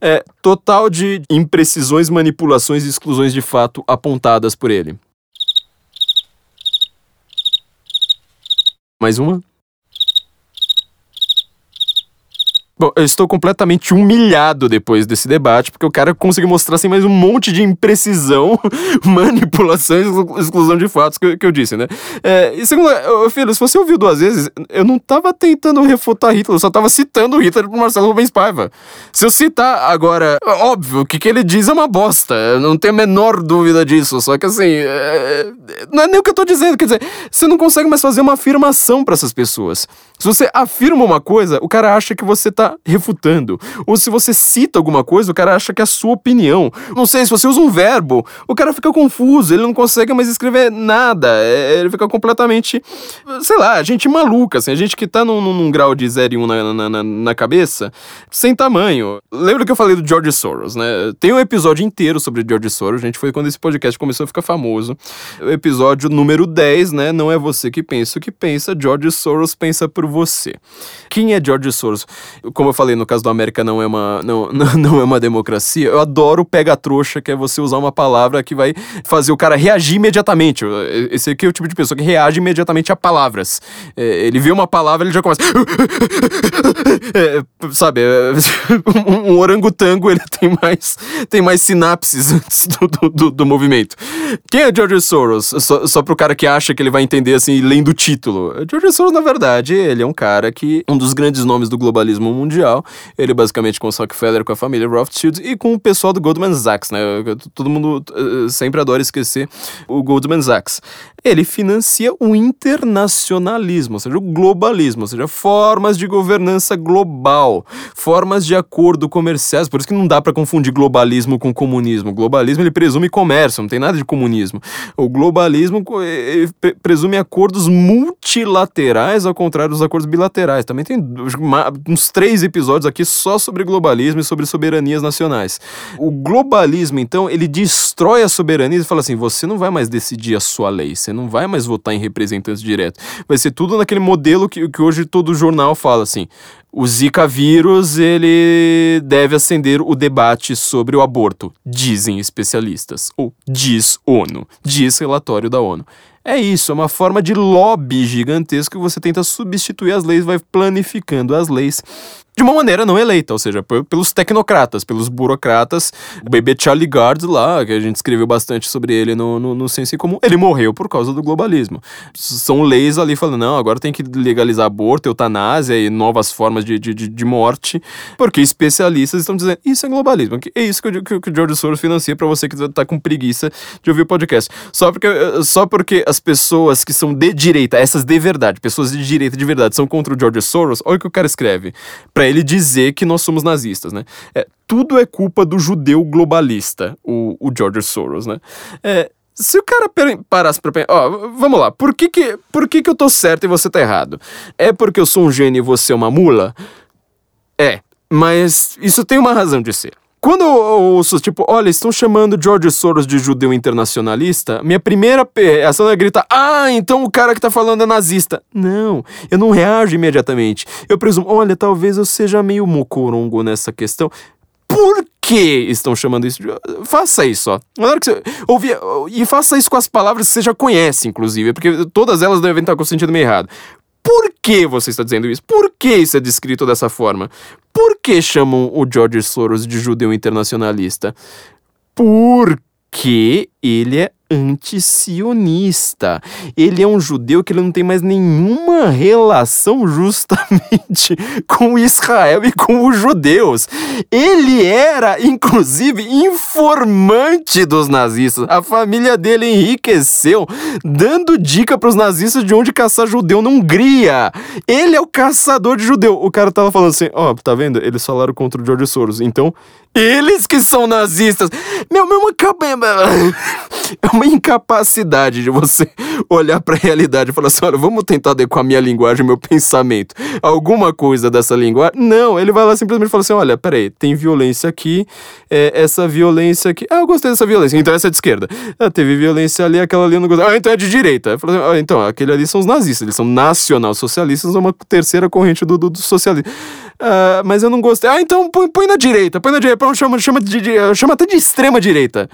É total de imprecisões, manipulações e exclusões de fato apontadas por ele. Mais uma? Bom, eu estou completamente humilhado depois desse debate, porque o cara conseguiu mostrar assim mais um monte de imprecisão, manipulação e exclusão de fatos que, que eu disse, né? É, e segundo, filho, se você ouviu duas vezes, eu não estava tentando refutar Hitler, eu só estava citando Hitler pro Marcelo Rubens Paiva. Se eu citar agora, óbvio, o que, que ele diz é uma bosta, eu não tenho a menor dúvida disso, só que assim, é, não é nem o que eu estou dizendo, quer dizer, você não consegue mais fazer uma afirmação para essas pessoas. Se você afirma uma coisa, o cara acha que você tá refutando. Ou se você cita alguma coisa, o cara acha que é a sua opinião. Não sei, se você usa um verbo, o cara fica confuso, ele não consegue mais escrever nada. É, ele fica completamente, sei lá, gente maluca, assim, a gente que tá num, num grau de 0 e 1 um na, na, na, cabeça, sem tamanho. Lembra que eu falei do George Soros, né? Tem um episódio inteiro sobre George Soros, gente, foi quando esse podcast começou a ficar famoso. O episódio número 10, né? Não é você que pensa o que pensa, George Soros pensa por você. Quem é George Soros? Como eu falei, no caso do América não é uma, não, não é uma democracia, eu adoro pega-trouxa, que é você usar uma palavra que vai fazer o cara reagir imediatamente. Esse aqui é o tipo de pessoa que reage imediatamente a palavras. É, ele vê uma palavra, ele já começa. É, sabe, é, um, orangotango ele tem mais, tem mais sinapses antes do, do, do, movimento. Quem é George Soros? Só, só pro cara que acha que ele vai entender assim, lendo o título. George Soros, na verdade, ele é um cara que. um dos grandes nomes do globalismo mundial. Ele basicamente com o Rockefeller, com a família Rothschild e com o pessoal do Goldman Sachs, né? Todo mundo uh, sempre adora esquecer o Goldman Sachs. Ele financia o internacionalismo, ou seja, o globalismo, ou seja, formas de governança global, formas de acordo comerciais. Por isso que não dá para confundir globalismo com comunismo. O globalismo ele presume comércio, não tem nada de comunismo. O globalismo presume acordos multilaterais, ao contrário dos acordos bilaterais. Também tem uns três episódios aqui só sobre globalismo e sobre soberanias nacionais. O globalismo, então, ele destrói a soberania e fala assim: você não vai mais decidir a sua lei, você não vai mais votar em representantes diretos. Vai ser tudo naquele modelo que, que hoje todo jornal fala assim. O Zika vírus, ele deve acender o debate sobre o aborto, dizem especialistas. Ou diz ONU, diz relatório da ONU. É isso, é uma forma de lobby gigantesco que você tenta substituir as leis, vai planificando as leis de uma maneira não eleita, ou seja, pelos tecnocratas, pelos burocratas. O bebê Charlie Gard lá, que a gente escreveu bastante sobre ele no, no, no Senso Comum, ele morreu por causa do globalismo. São leis ali falando, não, agora tem que legalizar aborto, eutanásia e novas formas de, de, de morte, porque especialistas estão dizendo, isso é globalismo, é isso que, que, que o George Soros financia para você que tá com preguiça de ouvir o podcast. Só porque, só porque as pessoas que são de direita, essas de verdade, pessoas de direita de verdade, são contra o George Soros, olha o que o cara escreve. Pra ele dizer que nós somos nazistas, né? É, tudo é culpa do judeu globalista, o, o George Soros, né? É, se o cara parasse pra pensar, ó, vamos lá, por que que, por que que eu tô certo e você tá errado? É porque eu sou um gênio e você é uma mula? É, mas isso tem uma razão de ser. Quando eu ouço, tipo, olha, estão chamando George Soros de judeu internacionalista, minha primeira reação é gritar, ah, então o cara que tá falando é nazista. Não, eu não reajo imediatamente. Eu presumo, olha, talvez eu seja meio mocorongo nessa questão. Por que estão chamando isso de... Faça isso, ó. Na hora que você ouvir, e faça isso com as palavras que você já conhece, inclusive, porque todas elas devem estar com o sentido meio errado. Por que você está dizendo isso? Por que isso é descrito dessa forma? Por que chamam o George Soros de judeu internacionalista? Porque ele é antisionista. Ele é um judeu que ele não tem mais nenhuma relação justamente com Israel e com os judeus. Ele era, inclusive, informante dos nazistas. A família dele enriqueceu dando dica para os nazistas de onde caçar judeu na Hungria. Ele é o caçador de judeu. O cara tava falando assim, ó, oh, tá vendo? Eles falaram contra o George Soros. Então, eles que são nazistas. Meu, meu, acabei... é uma incapacidade de você olhar para a realidade e falar assim: olha, vamos tentar adequar minha linguagem, meu pensamento. Alguma coisa dessa linguagem. Não, ele vai lá simplesmente fala assim: olha, peraí, tem violência aqui, é, essa violência aqui. Ah, eu gostei dessa violência, então essa é de esquerda. Ah, teve violência ali, aquela ali eu não gostei. Ah, então é de direita. Assim, ah, então, aquele ali são os nazistas, eles são nacional-socialistas, é uma terceira corrente do, do, do socialismo. Uh, mas eu não gostei. Ah, então põe, põe na direita, põe na direita, chama, chama, de, chama até de extrema direita.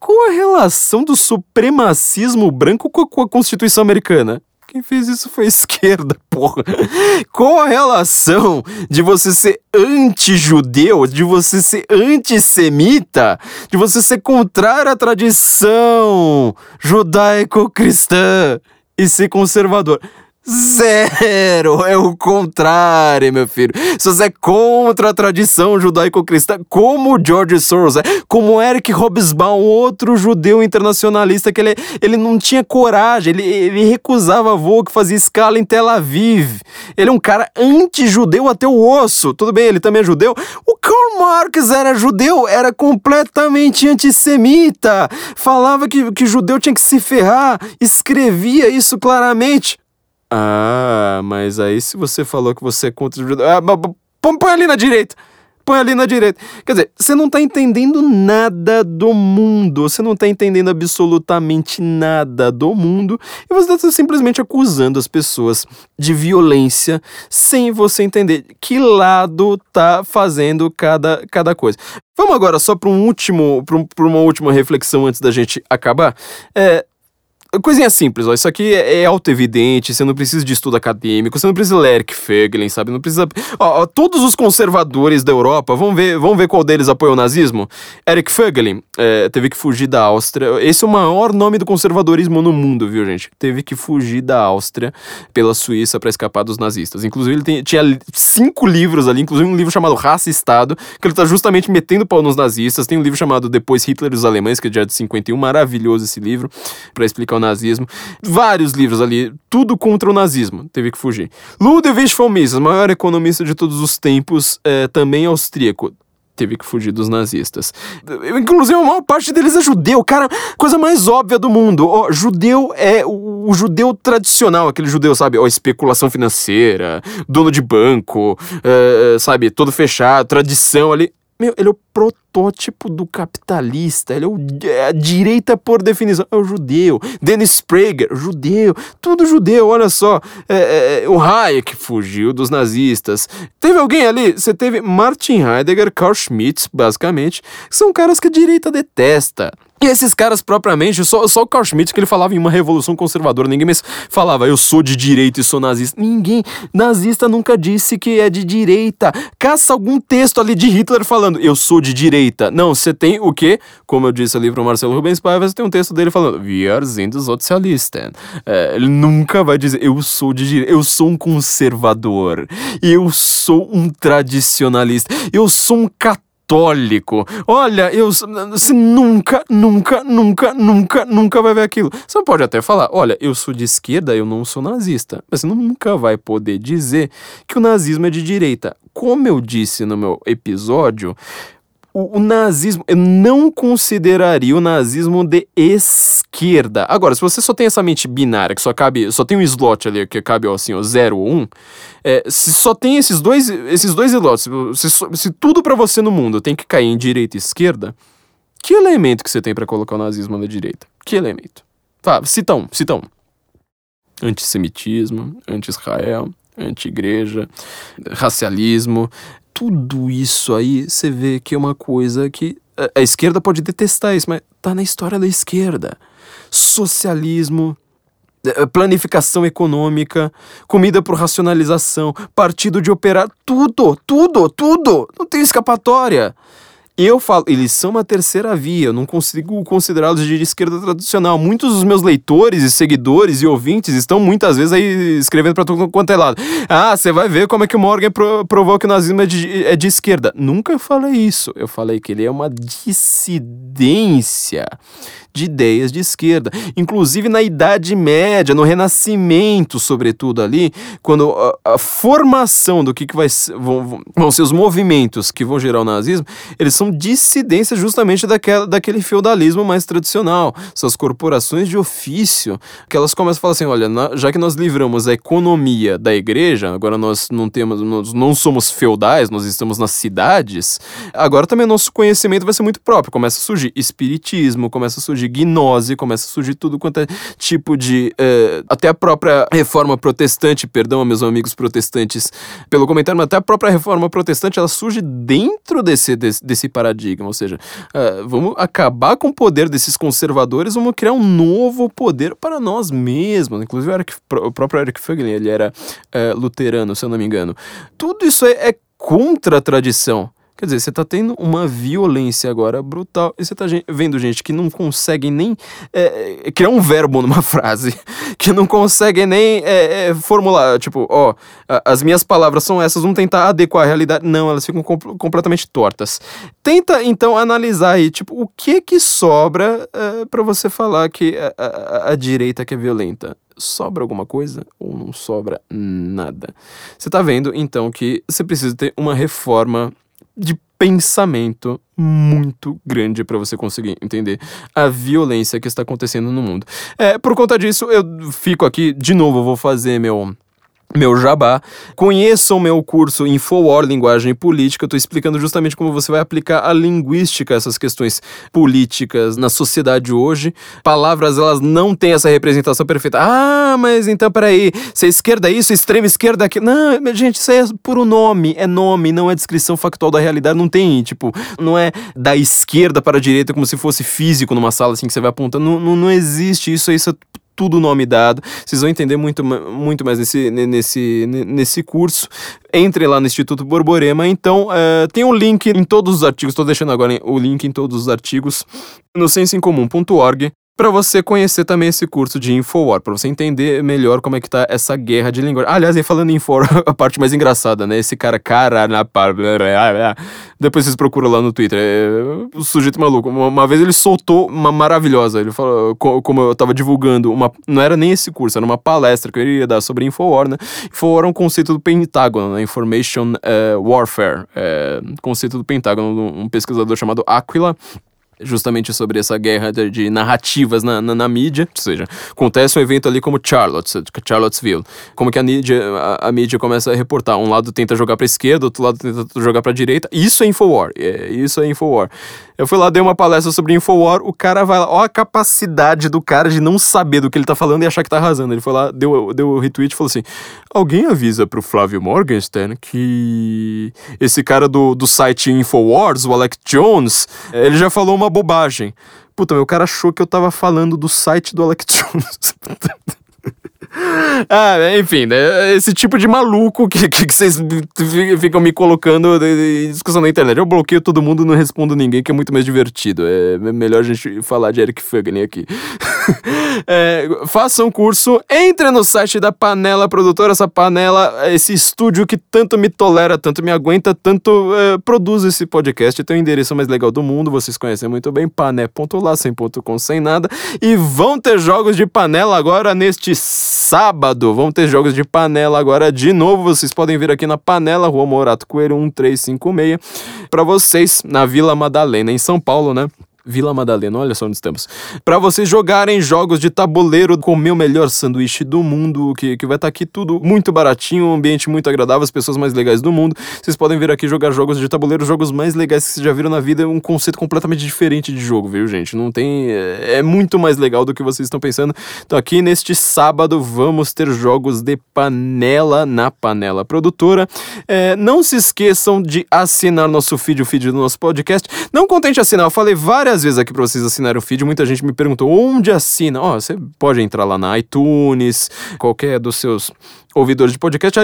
Qual a relação do supremacismo branco com a, Constituição Americana? Quem fez isso foi a esquerda, porra. Qual a relação de você ser anti-judeu, de você ser antissemita, de você ser contrário à tradição judaico-cristã e ser conservador? Zero! É o contrário, meu filho. Se você é contra a tradição judaico-cristã, como George Soros é, como Eric Hobsbawm, outro judeu internacionalista que ele, ele não tinha coragem, ele, ele recusava voo que fazia escala em Tel Aviv. Ele é um cara anti-judeu até o osso. Tudo bem, ele também é judeu. O Karl Marx era judeu, era completamente antissemita. Falava que, que judeu tinha que se ferrar, escrevia isso claramente. Ah, mas aí se você falou que você é contra ah, põe, ali na direita. Põe ali na direita. Quer dizer, você não tá entendendo nada do mundo. Você não tá entendendo absolutamente nada do mundo. E você tá simplesmente acusando as pessoas de violência sem você entender que lado tá fazendo cada, cada coisa. Vamos agora só para um último, para uma última reflexão antes da gente acabar. É, Coisinha simples, ó. Isso aqui é, é auto-evidente, você não precisa de estudo acadêmico, você não precisa ler Fögelin, sabe? Não precisa. Ó, ó, todos os conservadores da Europa, vamos ver, vamos ver qual deles apoia o nazismo? Eric Fögelin é, teve que fugir da Áustria. Esse é o maior nome do conservadorismo no mundo, viu, gente? Teve que fugir da Áustria pela Suíça para escapar dos nazistas. Inclusive, ele tem, tinha cinco livros ali, inclusive um livro chamado Raça e Estado, que ele tá justamente metendo pau nos nazistas. Tem um livro chamado Depois Hitler e os Alemães, que é de 51, maravilhoso esse livro, para explicar o nazismo. Vários livros ali, tudo contra o nazismo. Teve que fugir. Ludwig von Mises, maior economista de todos os tempos, é, também austríaco teve que fugir dos nazistas. Inclusive, a maior parte deles é judeu, cara. Coisa mais óbvia do mundo. O judeu é o, o judeu tradicional, aquele judeu, sabe? Ó, especulação financeira, dono de banco, é, sabe? Todo fechado, tradição ali. Meu, ele é o protótipo do capitalista, ele é, o, é a direita por definição, é o judeu. Dennis Prager, judeu, tudo judeu, olha só. É, é, é o Hayek fugiu dos nazistas. Teve alguém ali, você teve Martin Heidegger, Carl Schmitt, basicamente, são caras que a direita detesta. E esses caras propriamente, só, só o Carl Schmitt que ele falava em uma revolução conservadora, ninguém mais falava eu sou de direita e sou nazista. Ninguém, nazista nunca disse que é de direita. Caça algum texto ali de Hitler falando eu sou de direita. Não, você tem o quê? Como eu disse ali pro Marcelo Rubens Paiva, você tem um texto dele falando wir sind Sozialisten. É, ele nunca vai dizer eu sou de direita, eu sou um conservador, eu sou um tradicionalista, eu sou um católico católico. Olha, eu você nunca, nunca, nunca, nunca, nunca vai ver aquilo. Você pode até falar, olha, eu sou de esquerda, eu não sou nazista, mas você nunca vai poder dizer que o nazismo é de direita. Como eu disse no meu episódio, o, o, nazismo, eu não consideraria o nazismo de esquerda. Agora, se você só tem essa mente binária, que só cabe, só tem um slot ali que cabe assim, o 0 ou 1, um, é, se só tem esses dois, esses dois slots, se, se tudo para você no mundo tem que cair em direita e esquerda, que elemento que você tem para colocar o nazismo na direita? Que elemento? Tá, cita um, cita um. Antissemitismo, anti-Israel, anti-igreja, racialismo, tudo isso aí você vê que é uma coisa que a, a esquerda pode detestar isso, mas tá na história da esquerda. Socialismo, eh, planificação econômica, comida por racionalização, partido de operar, tudo, tudo, tudo, não tem escapatória. Eu falo, eles são uma terceira via, eu não consigo considerá-los de esquerda tradicional. Muitos dos meus leitores e seguidores e ouvintes estão muitas vezes aí escrevendo para todo quanto é lado. Ah, você vai ver como é que o Morgan pro, provou que o nazismo é de, é de esquerda. Nunca falei isso. Eu falei que ele é uma dissidência de ideias de esquerda. Inclusive na Idade Média, no Renascimento, sobretudo ali, quando a, a formação do que, que vai vão, vão ser os movimentos que vão gerar o nazismo, eles são dissidências justamente daquela, daquele feudalismo mais tradicional. Essas corporações de ofício, que elas começam a falar assim: olha, na, já que nós livramos a economia da igreja, agora nós não temos, nós não somos feudais, nós estamos nas cidades, agora também nosso conhecimento vai ser muito próprio. Começa a surgir espiritismo, começa a surgir gnose, começa a surgir tudo quanto é tipo de. Uh, até a própria reforma protestante, perdão, meus amigos protestantes pelo comentário, mas até a própria reforma protestante ela surge dentro desse, desse, desse paradigma. Ou seja, uh, vamos acabar com o poder desses conservadores, vamos criar um novo poder para nós mesmos. Inclusive, o, Eric, o próprio Eric Fögling, ele era uh, luterano, se eu não me engano. Tudo isso é, é contra a tradição. Quer dizer, você está tendo uma violência agora brutal e você está vendo gente que não consegue nem é, criar um verbo numa frase, que não consegue nem é, é, formular, tipo, ó, as minhas palavras são essas, vamos tentar adequar a realidade. Não, elas ficam comp completamente tortas. Tenta, então, analisar aí, tipo, o que que sobra é, para você falar que a, a, a direita que é violenta? sobra alguma coisa ou não sobra nada. Você está vendo então que você precisa ter uma reforma de pensamento muito grande para você conseguir entender a violência que está acontecendo no mundo. É, por conta disso, eu fico aqui, de novo, vou fazer meu meu jabá. Conheçam meu curso Infowar, Linguagem Política. Estou explicando justamente como você vai aplicar a linguística a essas questões políticas na sociedade hoje. Palavras, elas não têm essa representação perfeita. Ah, mas então, peraí, se a esquerda é isso, extrema esquerda é aquilo. Não, gente, isso é puro nome. É nome, não é descrição factual da realidade. Não tem, tipo, não é da esquerda para a direita como se fosse físico numa sala assim que você vai apontando. Não, não, não existe isso. Isso é tudo nome dado. Vocês vão entender muito, muito mais nesse, nesse, nesse curso. Entre lá no Instituto Borborema. Então, uh, tem um link em todos os artigos. Estou deixando agora o link em todos os artigos no sensoincomum.org para você conhecer também esse curso de Infowar, para você entender melhor como é que tá essa guerra de língua. aliás, e falando em Infowar, a parte mais engraçada, né? Esse cara, cara, na depois vocês procuram lá no Twitter. É, sujeito maluco. Uma, uma, vez ele soltou uma maravilhosa. Ele falou, como eu tava divulgando, uma, não era nem esse curso, era uma palestra que eu iria dar sobre Infowar, né? Infowar é um conceito do Pentágono, né? Information uh, Warfare. É, conceito do Pentágono, um pesquisador chamado Aquila justamente sobre essa guerra de, de narrativas na, na, na, mídia, ou seja, acontece um evento ali como Charlotte, Charlottesville, como que a mídia, a, a mídia começa a reportar, um lado tenta jogar para esquerda, outro lado tenta jogar para direita, isso é Infowar, é, isso é Infowar. Eu fui lá, dei uma palestra sobre Infowar, o cara vai lá, ó a capacidade do cara de não saber do que ele tá falando e achar que tá arrasando. Ele foi lá, deu, deu o retweet e falou assim: alguém avisa pro Flávio Morgenstern que esse cara do, do site Infowars, o Alex Jones, ele já falou uma bobagem. Puta, meu cara achou que eu tava falando do site do Alex Jones. ah, enfim, né? Esse tipo de maluco que, que, que vocês ficam me colocando em discussão na internet. Eu bloqueio todo mundo não respondo ninguém, que é muito mais divertido. É melhor a gente falar de Eric Fugner aqui. é, faça um curso, entre no site da Panela Produtora, essa panela, esse estúdio que tanto me tolera, tanto me aguenta, tanto é, produz esse podcast. Tem o endereço mais legal do mundo, vocês conhecem muito bem, pané.lá, sem ponto com, sem nada. E vão ter jogos de panela agora neste sábado. Vamos ter jogos de panela agora de novo. Vocês podem vir aqui na Panela, Rua Morato Coelho 1356, para vocês na Vila Madalena, em São Paulo, né? Vila Madalena, olha só onde estamos. Para vocês jogarem jogos de tabuleiro, comer o melhor sanduíche do mundo, que, que vai estar tá aqui tudo muito baratinho, um ambiente muito agradável, as pessoas mais legais do mundo. Vocês podem vir aqui jogar jogos de tabuleiro, jogos mais legais que vocês já viram na vida, é um conceito completamente diferente de jogo, viu, gente? Não tem. É, é muito mais legal do que vocês estão pensando. Então, aqui neste sábado, vamos ter jogos de panela na panela produtora. É, não se esqueçam de assinar nosso feed, o feed do nosso podcast. Não contente assinar, eu falei várias várias vezes aqui para vocês assinarem o feed. Muita gente me perguntou onde assina. Ó, oh, você pode entrar lá na iTunes, qualquer dos seus ouvidores de podcast.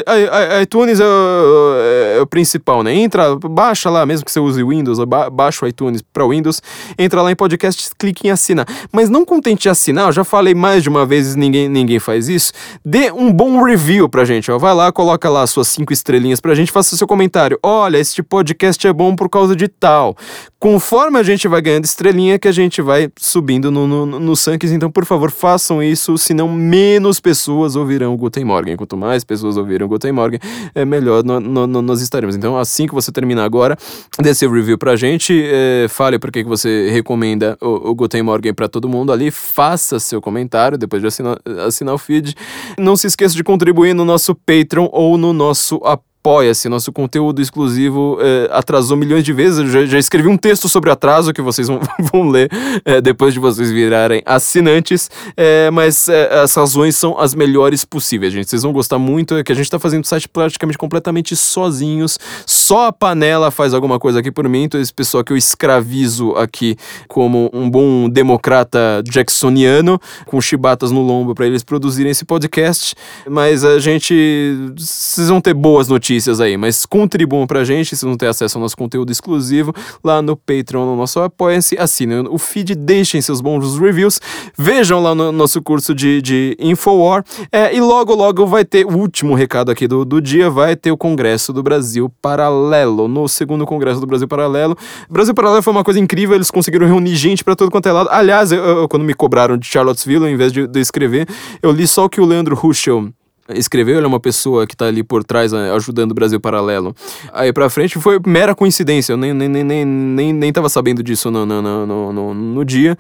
ITunes é o, é o, principal, né? Entra, baixa lá, mesmo que você use Windows, ba baixa o iTunes para Windows, entra lá em podcast, clique em assinar. Mas não contente em assinar, eu já falei mais de uma vez, ninguém, ninguém faz isso. Dê um bom review pra gente, ó. Vai lá, coloca lá suas cinco estrelinhas pra gente, faça seu comentário. Olha, este podcast é bom por causa de tal. Conforme a gente vai ganhando estrelinha que a gente vai subindo no, no, no Sankis. Então, por favor, façam isso, senão menos pessoas ouvirão o Guten Morgen. Quanto mais pessoas ouvirem o Guten Morgen, é melhor no, no, nós estaremos. Então, assim que você terminar agora, dê seu review pra gente, é, fale por que você recomenda o, o Guten Morgen pra todo mundo ali, faça seu comentário depois de assinar, assinar o feed. Não se esqueça de contribuir no nosso Patreon ou no nosso apoio apoia-se. Nosso conteúdo exclusivo é, atrasou milhões de vezes. Eu já, já, escrevi um texto sobre atraso que vocês vão, vão ler é, depois de vocês virarem assinantes. É, mas as razões são as melhores possíveis, gente. Vocês vão gostar muito. É que a gente está fazendo o site praticamente completamente sozinhos. Só a panela faz alguma coisa aqui por mim. Então, esse pessoal que eu escravizo aqui como um bom democrata jacksoniano, com chibatas no lombo para eles produzirem esse podcast. Mas a gente. Vocês vão ter boas notícias notícias aí, mas contribuam pra gente, se não ter acesso ao nosso conteúdo exclusivo lá no Patreon, no nosso Apoia-se, assinem o feed, deixem seus bons reviews, vejam lá no nosso curso de, de Infowar, é, e logo, logo vai ter o último recado aqui do, do dia, vai ter o Congresso do Brasil Paralelo, no segundo Congresso do Brasil Paralelo. Brasil Paralelo foi uma coisa incrível, eles conseguiram reunir gente para todo quanto é lado. Aliás, eu, eu, quando me cobraram de Charlottesville, ao invés de, de escrever, eu li só o que o Leandro Ruschel escreveu, ele é uma pessoa que tá ali por trás né, ajudando o Brasil Paralelo. Aí pra frente foi mera coincidência, eu nem, nem, nem, nem, nem tava sabendo disso no, no, no, no, no dia.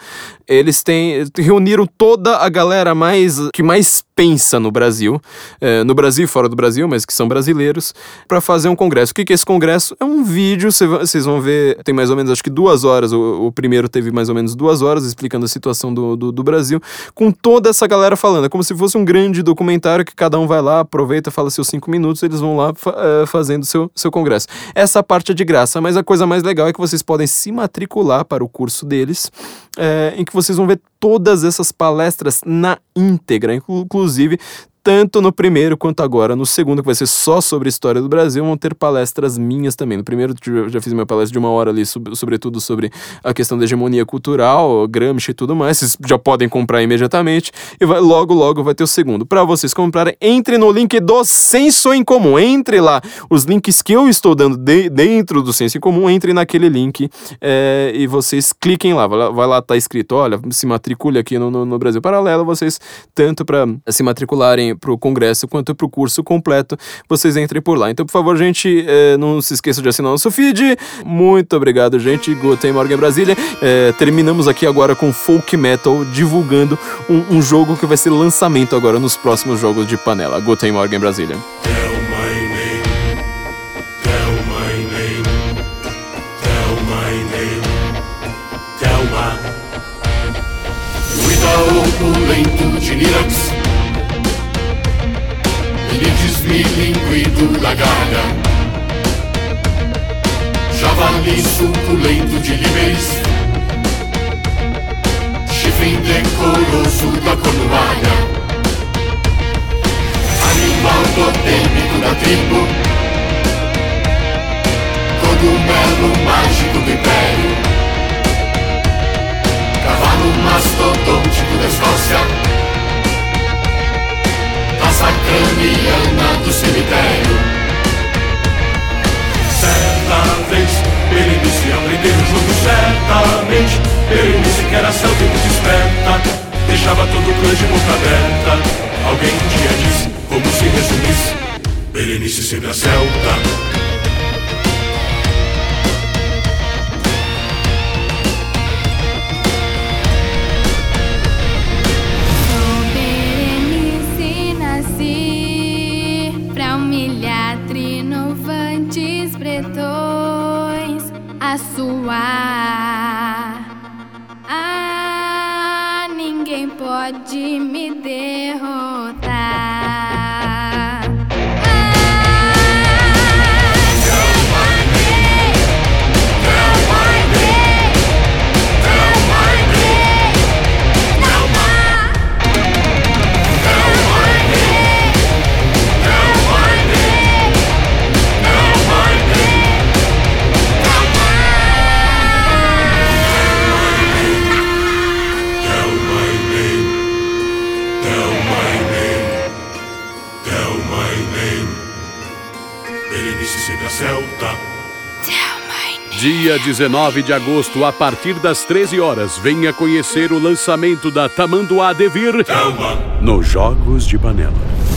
Eles têm, reuniram toda a galera mais que mais pensa no Brasil, é, no Brasil fora do Brasil, mas que são brasileiros, para fazer um congresso. O que, que é esse congresso? É um vídeo, vocês vão ver, tem mais ou menos acho que duas horas, o, o primeiro teve mais ou menos duas horas explicando a situação do, do, do Brasil, com toda essa galera falando. É como se fosse um grande documentário que cada cada um vai lá, aproveita, fala seus cinco minutos, eles vão lá uh, fazendo seu, seu congresso. Essa parte é de graça, mas a coisa mais legal é que vocês podem se matricular para o curso deles, é, em que vocês vão ver todas essas palestras na íntegra, inclusive tanto no primeiro quanto agora no segundo, que vai ser só sobre a história do Brasil, vão ter palestras minhas também. No primeiro, eu já fiz minha palestra de uma hora ali, sobretudo sobre a questão da hegemonia cultural, Gramsci e tudo mais. Vocês já podem comprar imediatamente. E vai, logo, logo vai ter o segundo. Para vocês comprarem, entre no link do Senso em Comum. Entre lá. Os links que eu estou dando de, dentro do Senso em Comum, entre naquele link é, e vocês cliquem lá. Vai lá, vai lá tá escrito: olha, se matricule aqui no, no, no Brasil Paralelo. Vocês, tanto para se matricularem para o congresso quanto para o curso completo, vocês entrem por lá. Então, por favor, gente, é, não se esqueça de assinar nosso feed. Muito obrigado, gente. Guten Morgen Brasília. É, terminamos aqui agora com Folk Metal, divulgando um, um jogo que vai ser lançamento agora nos próximos jogos de panela. Guten Morgen Brasília. opulento bilinguido galha Javali suculento de líberes Chifre indecoroso da cornualha Animal totêmico da tribo Cogumelo mágico do império Cavalo mastodôntico da Escócia craniana do cemitério. Certa vez, Berenice aprendeu o jogo certamente. Berenice que era celta e muito esperta, deixava todo o clã de boca aberta. Alguém um dia disse, como se resumisse, Berenice sempre a celta.
Ah,
Dia 19 de agosto, a partir das 13 horas, venha conhecer o lançamento da Tamanduá Devir no Jogos de Panela.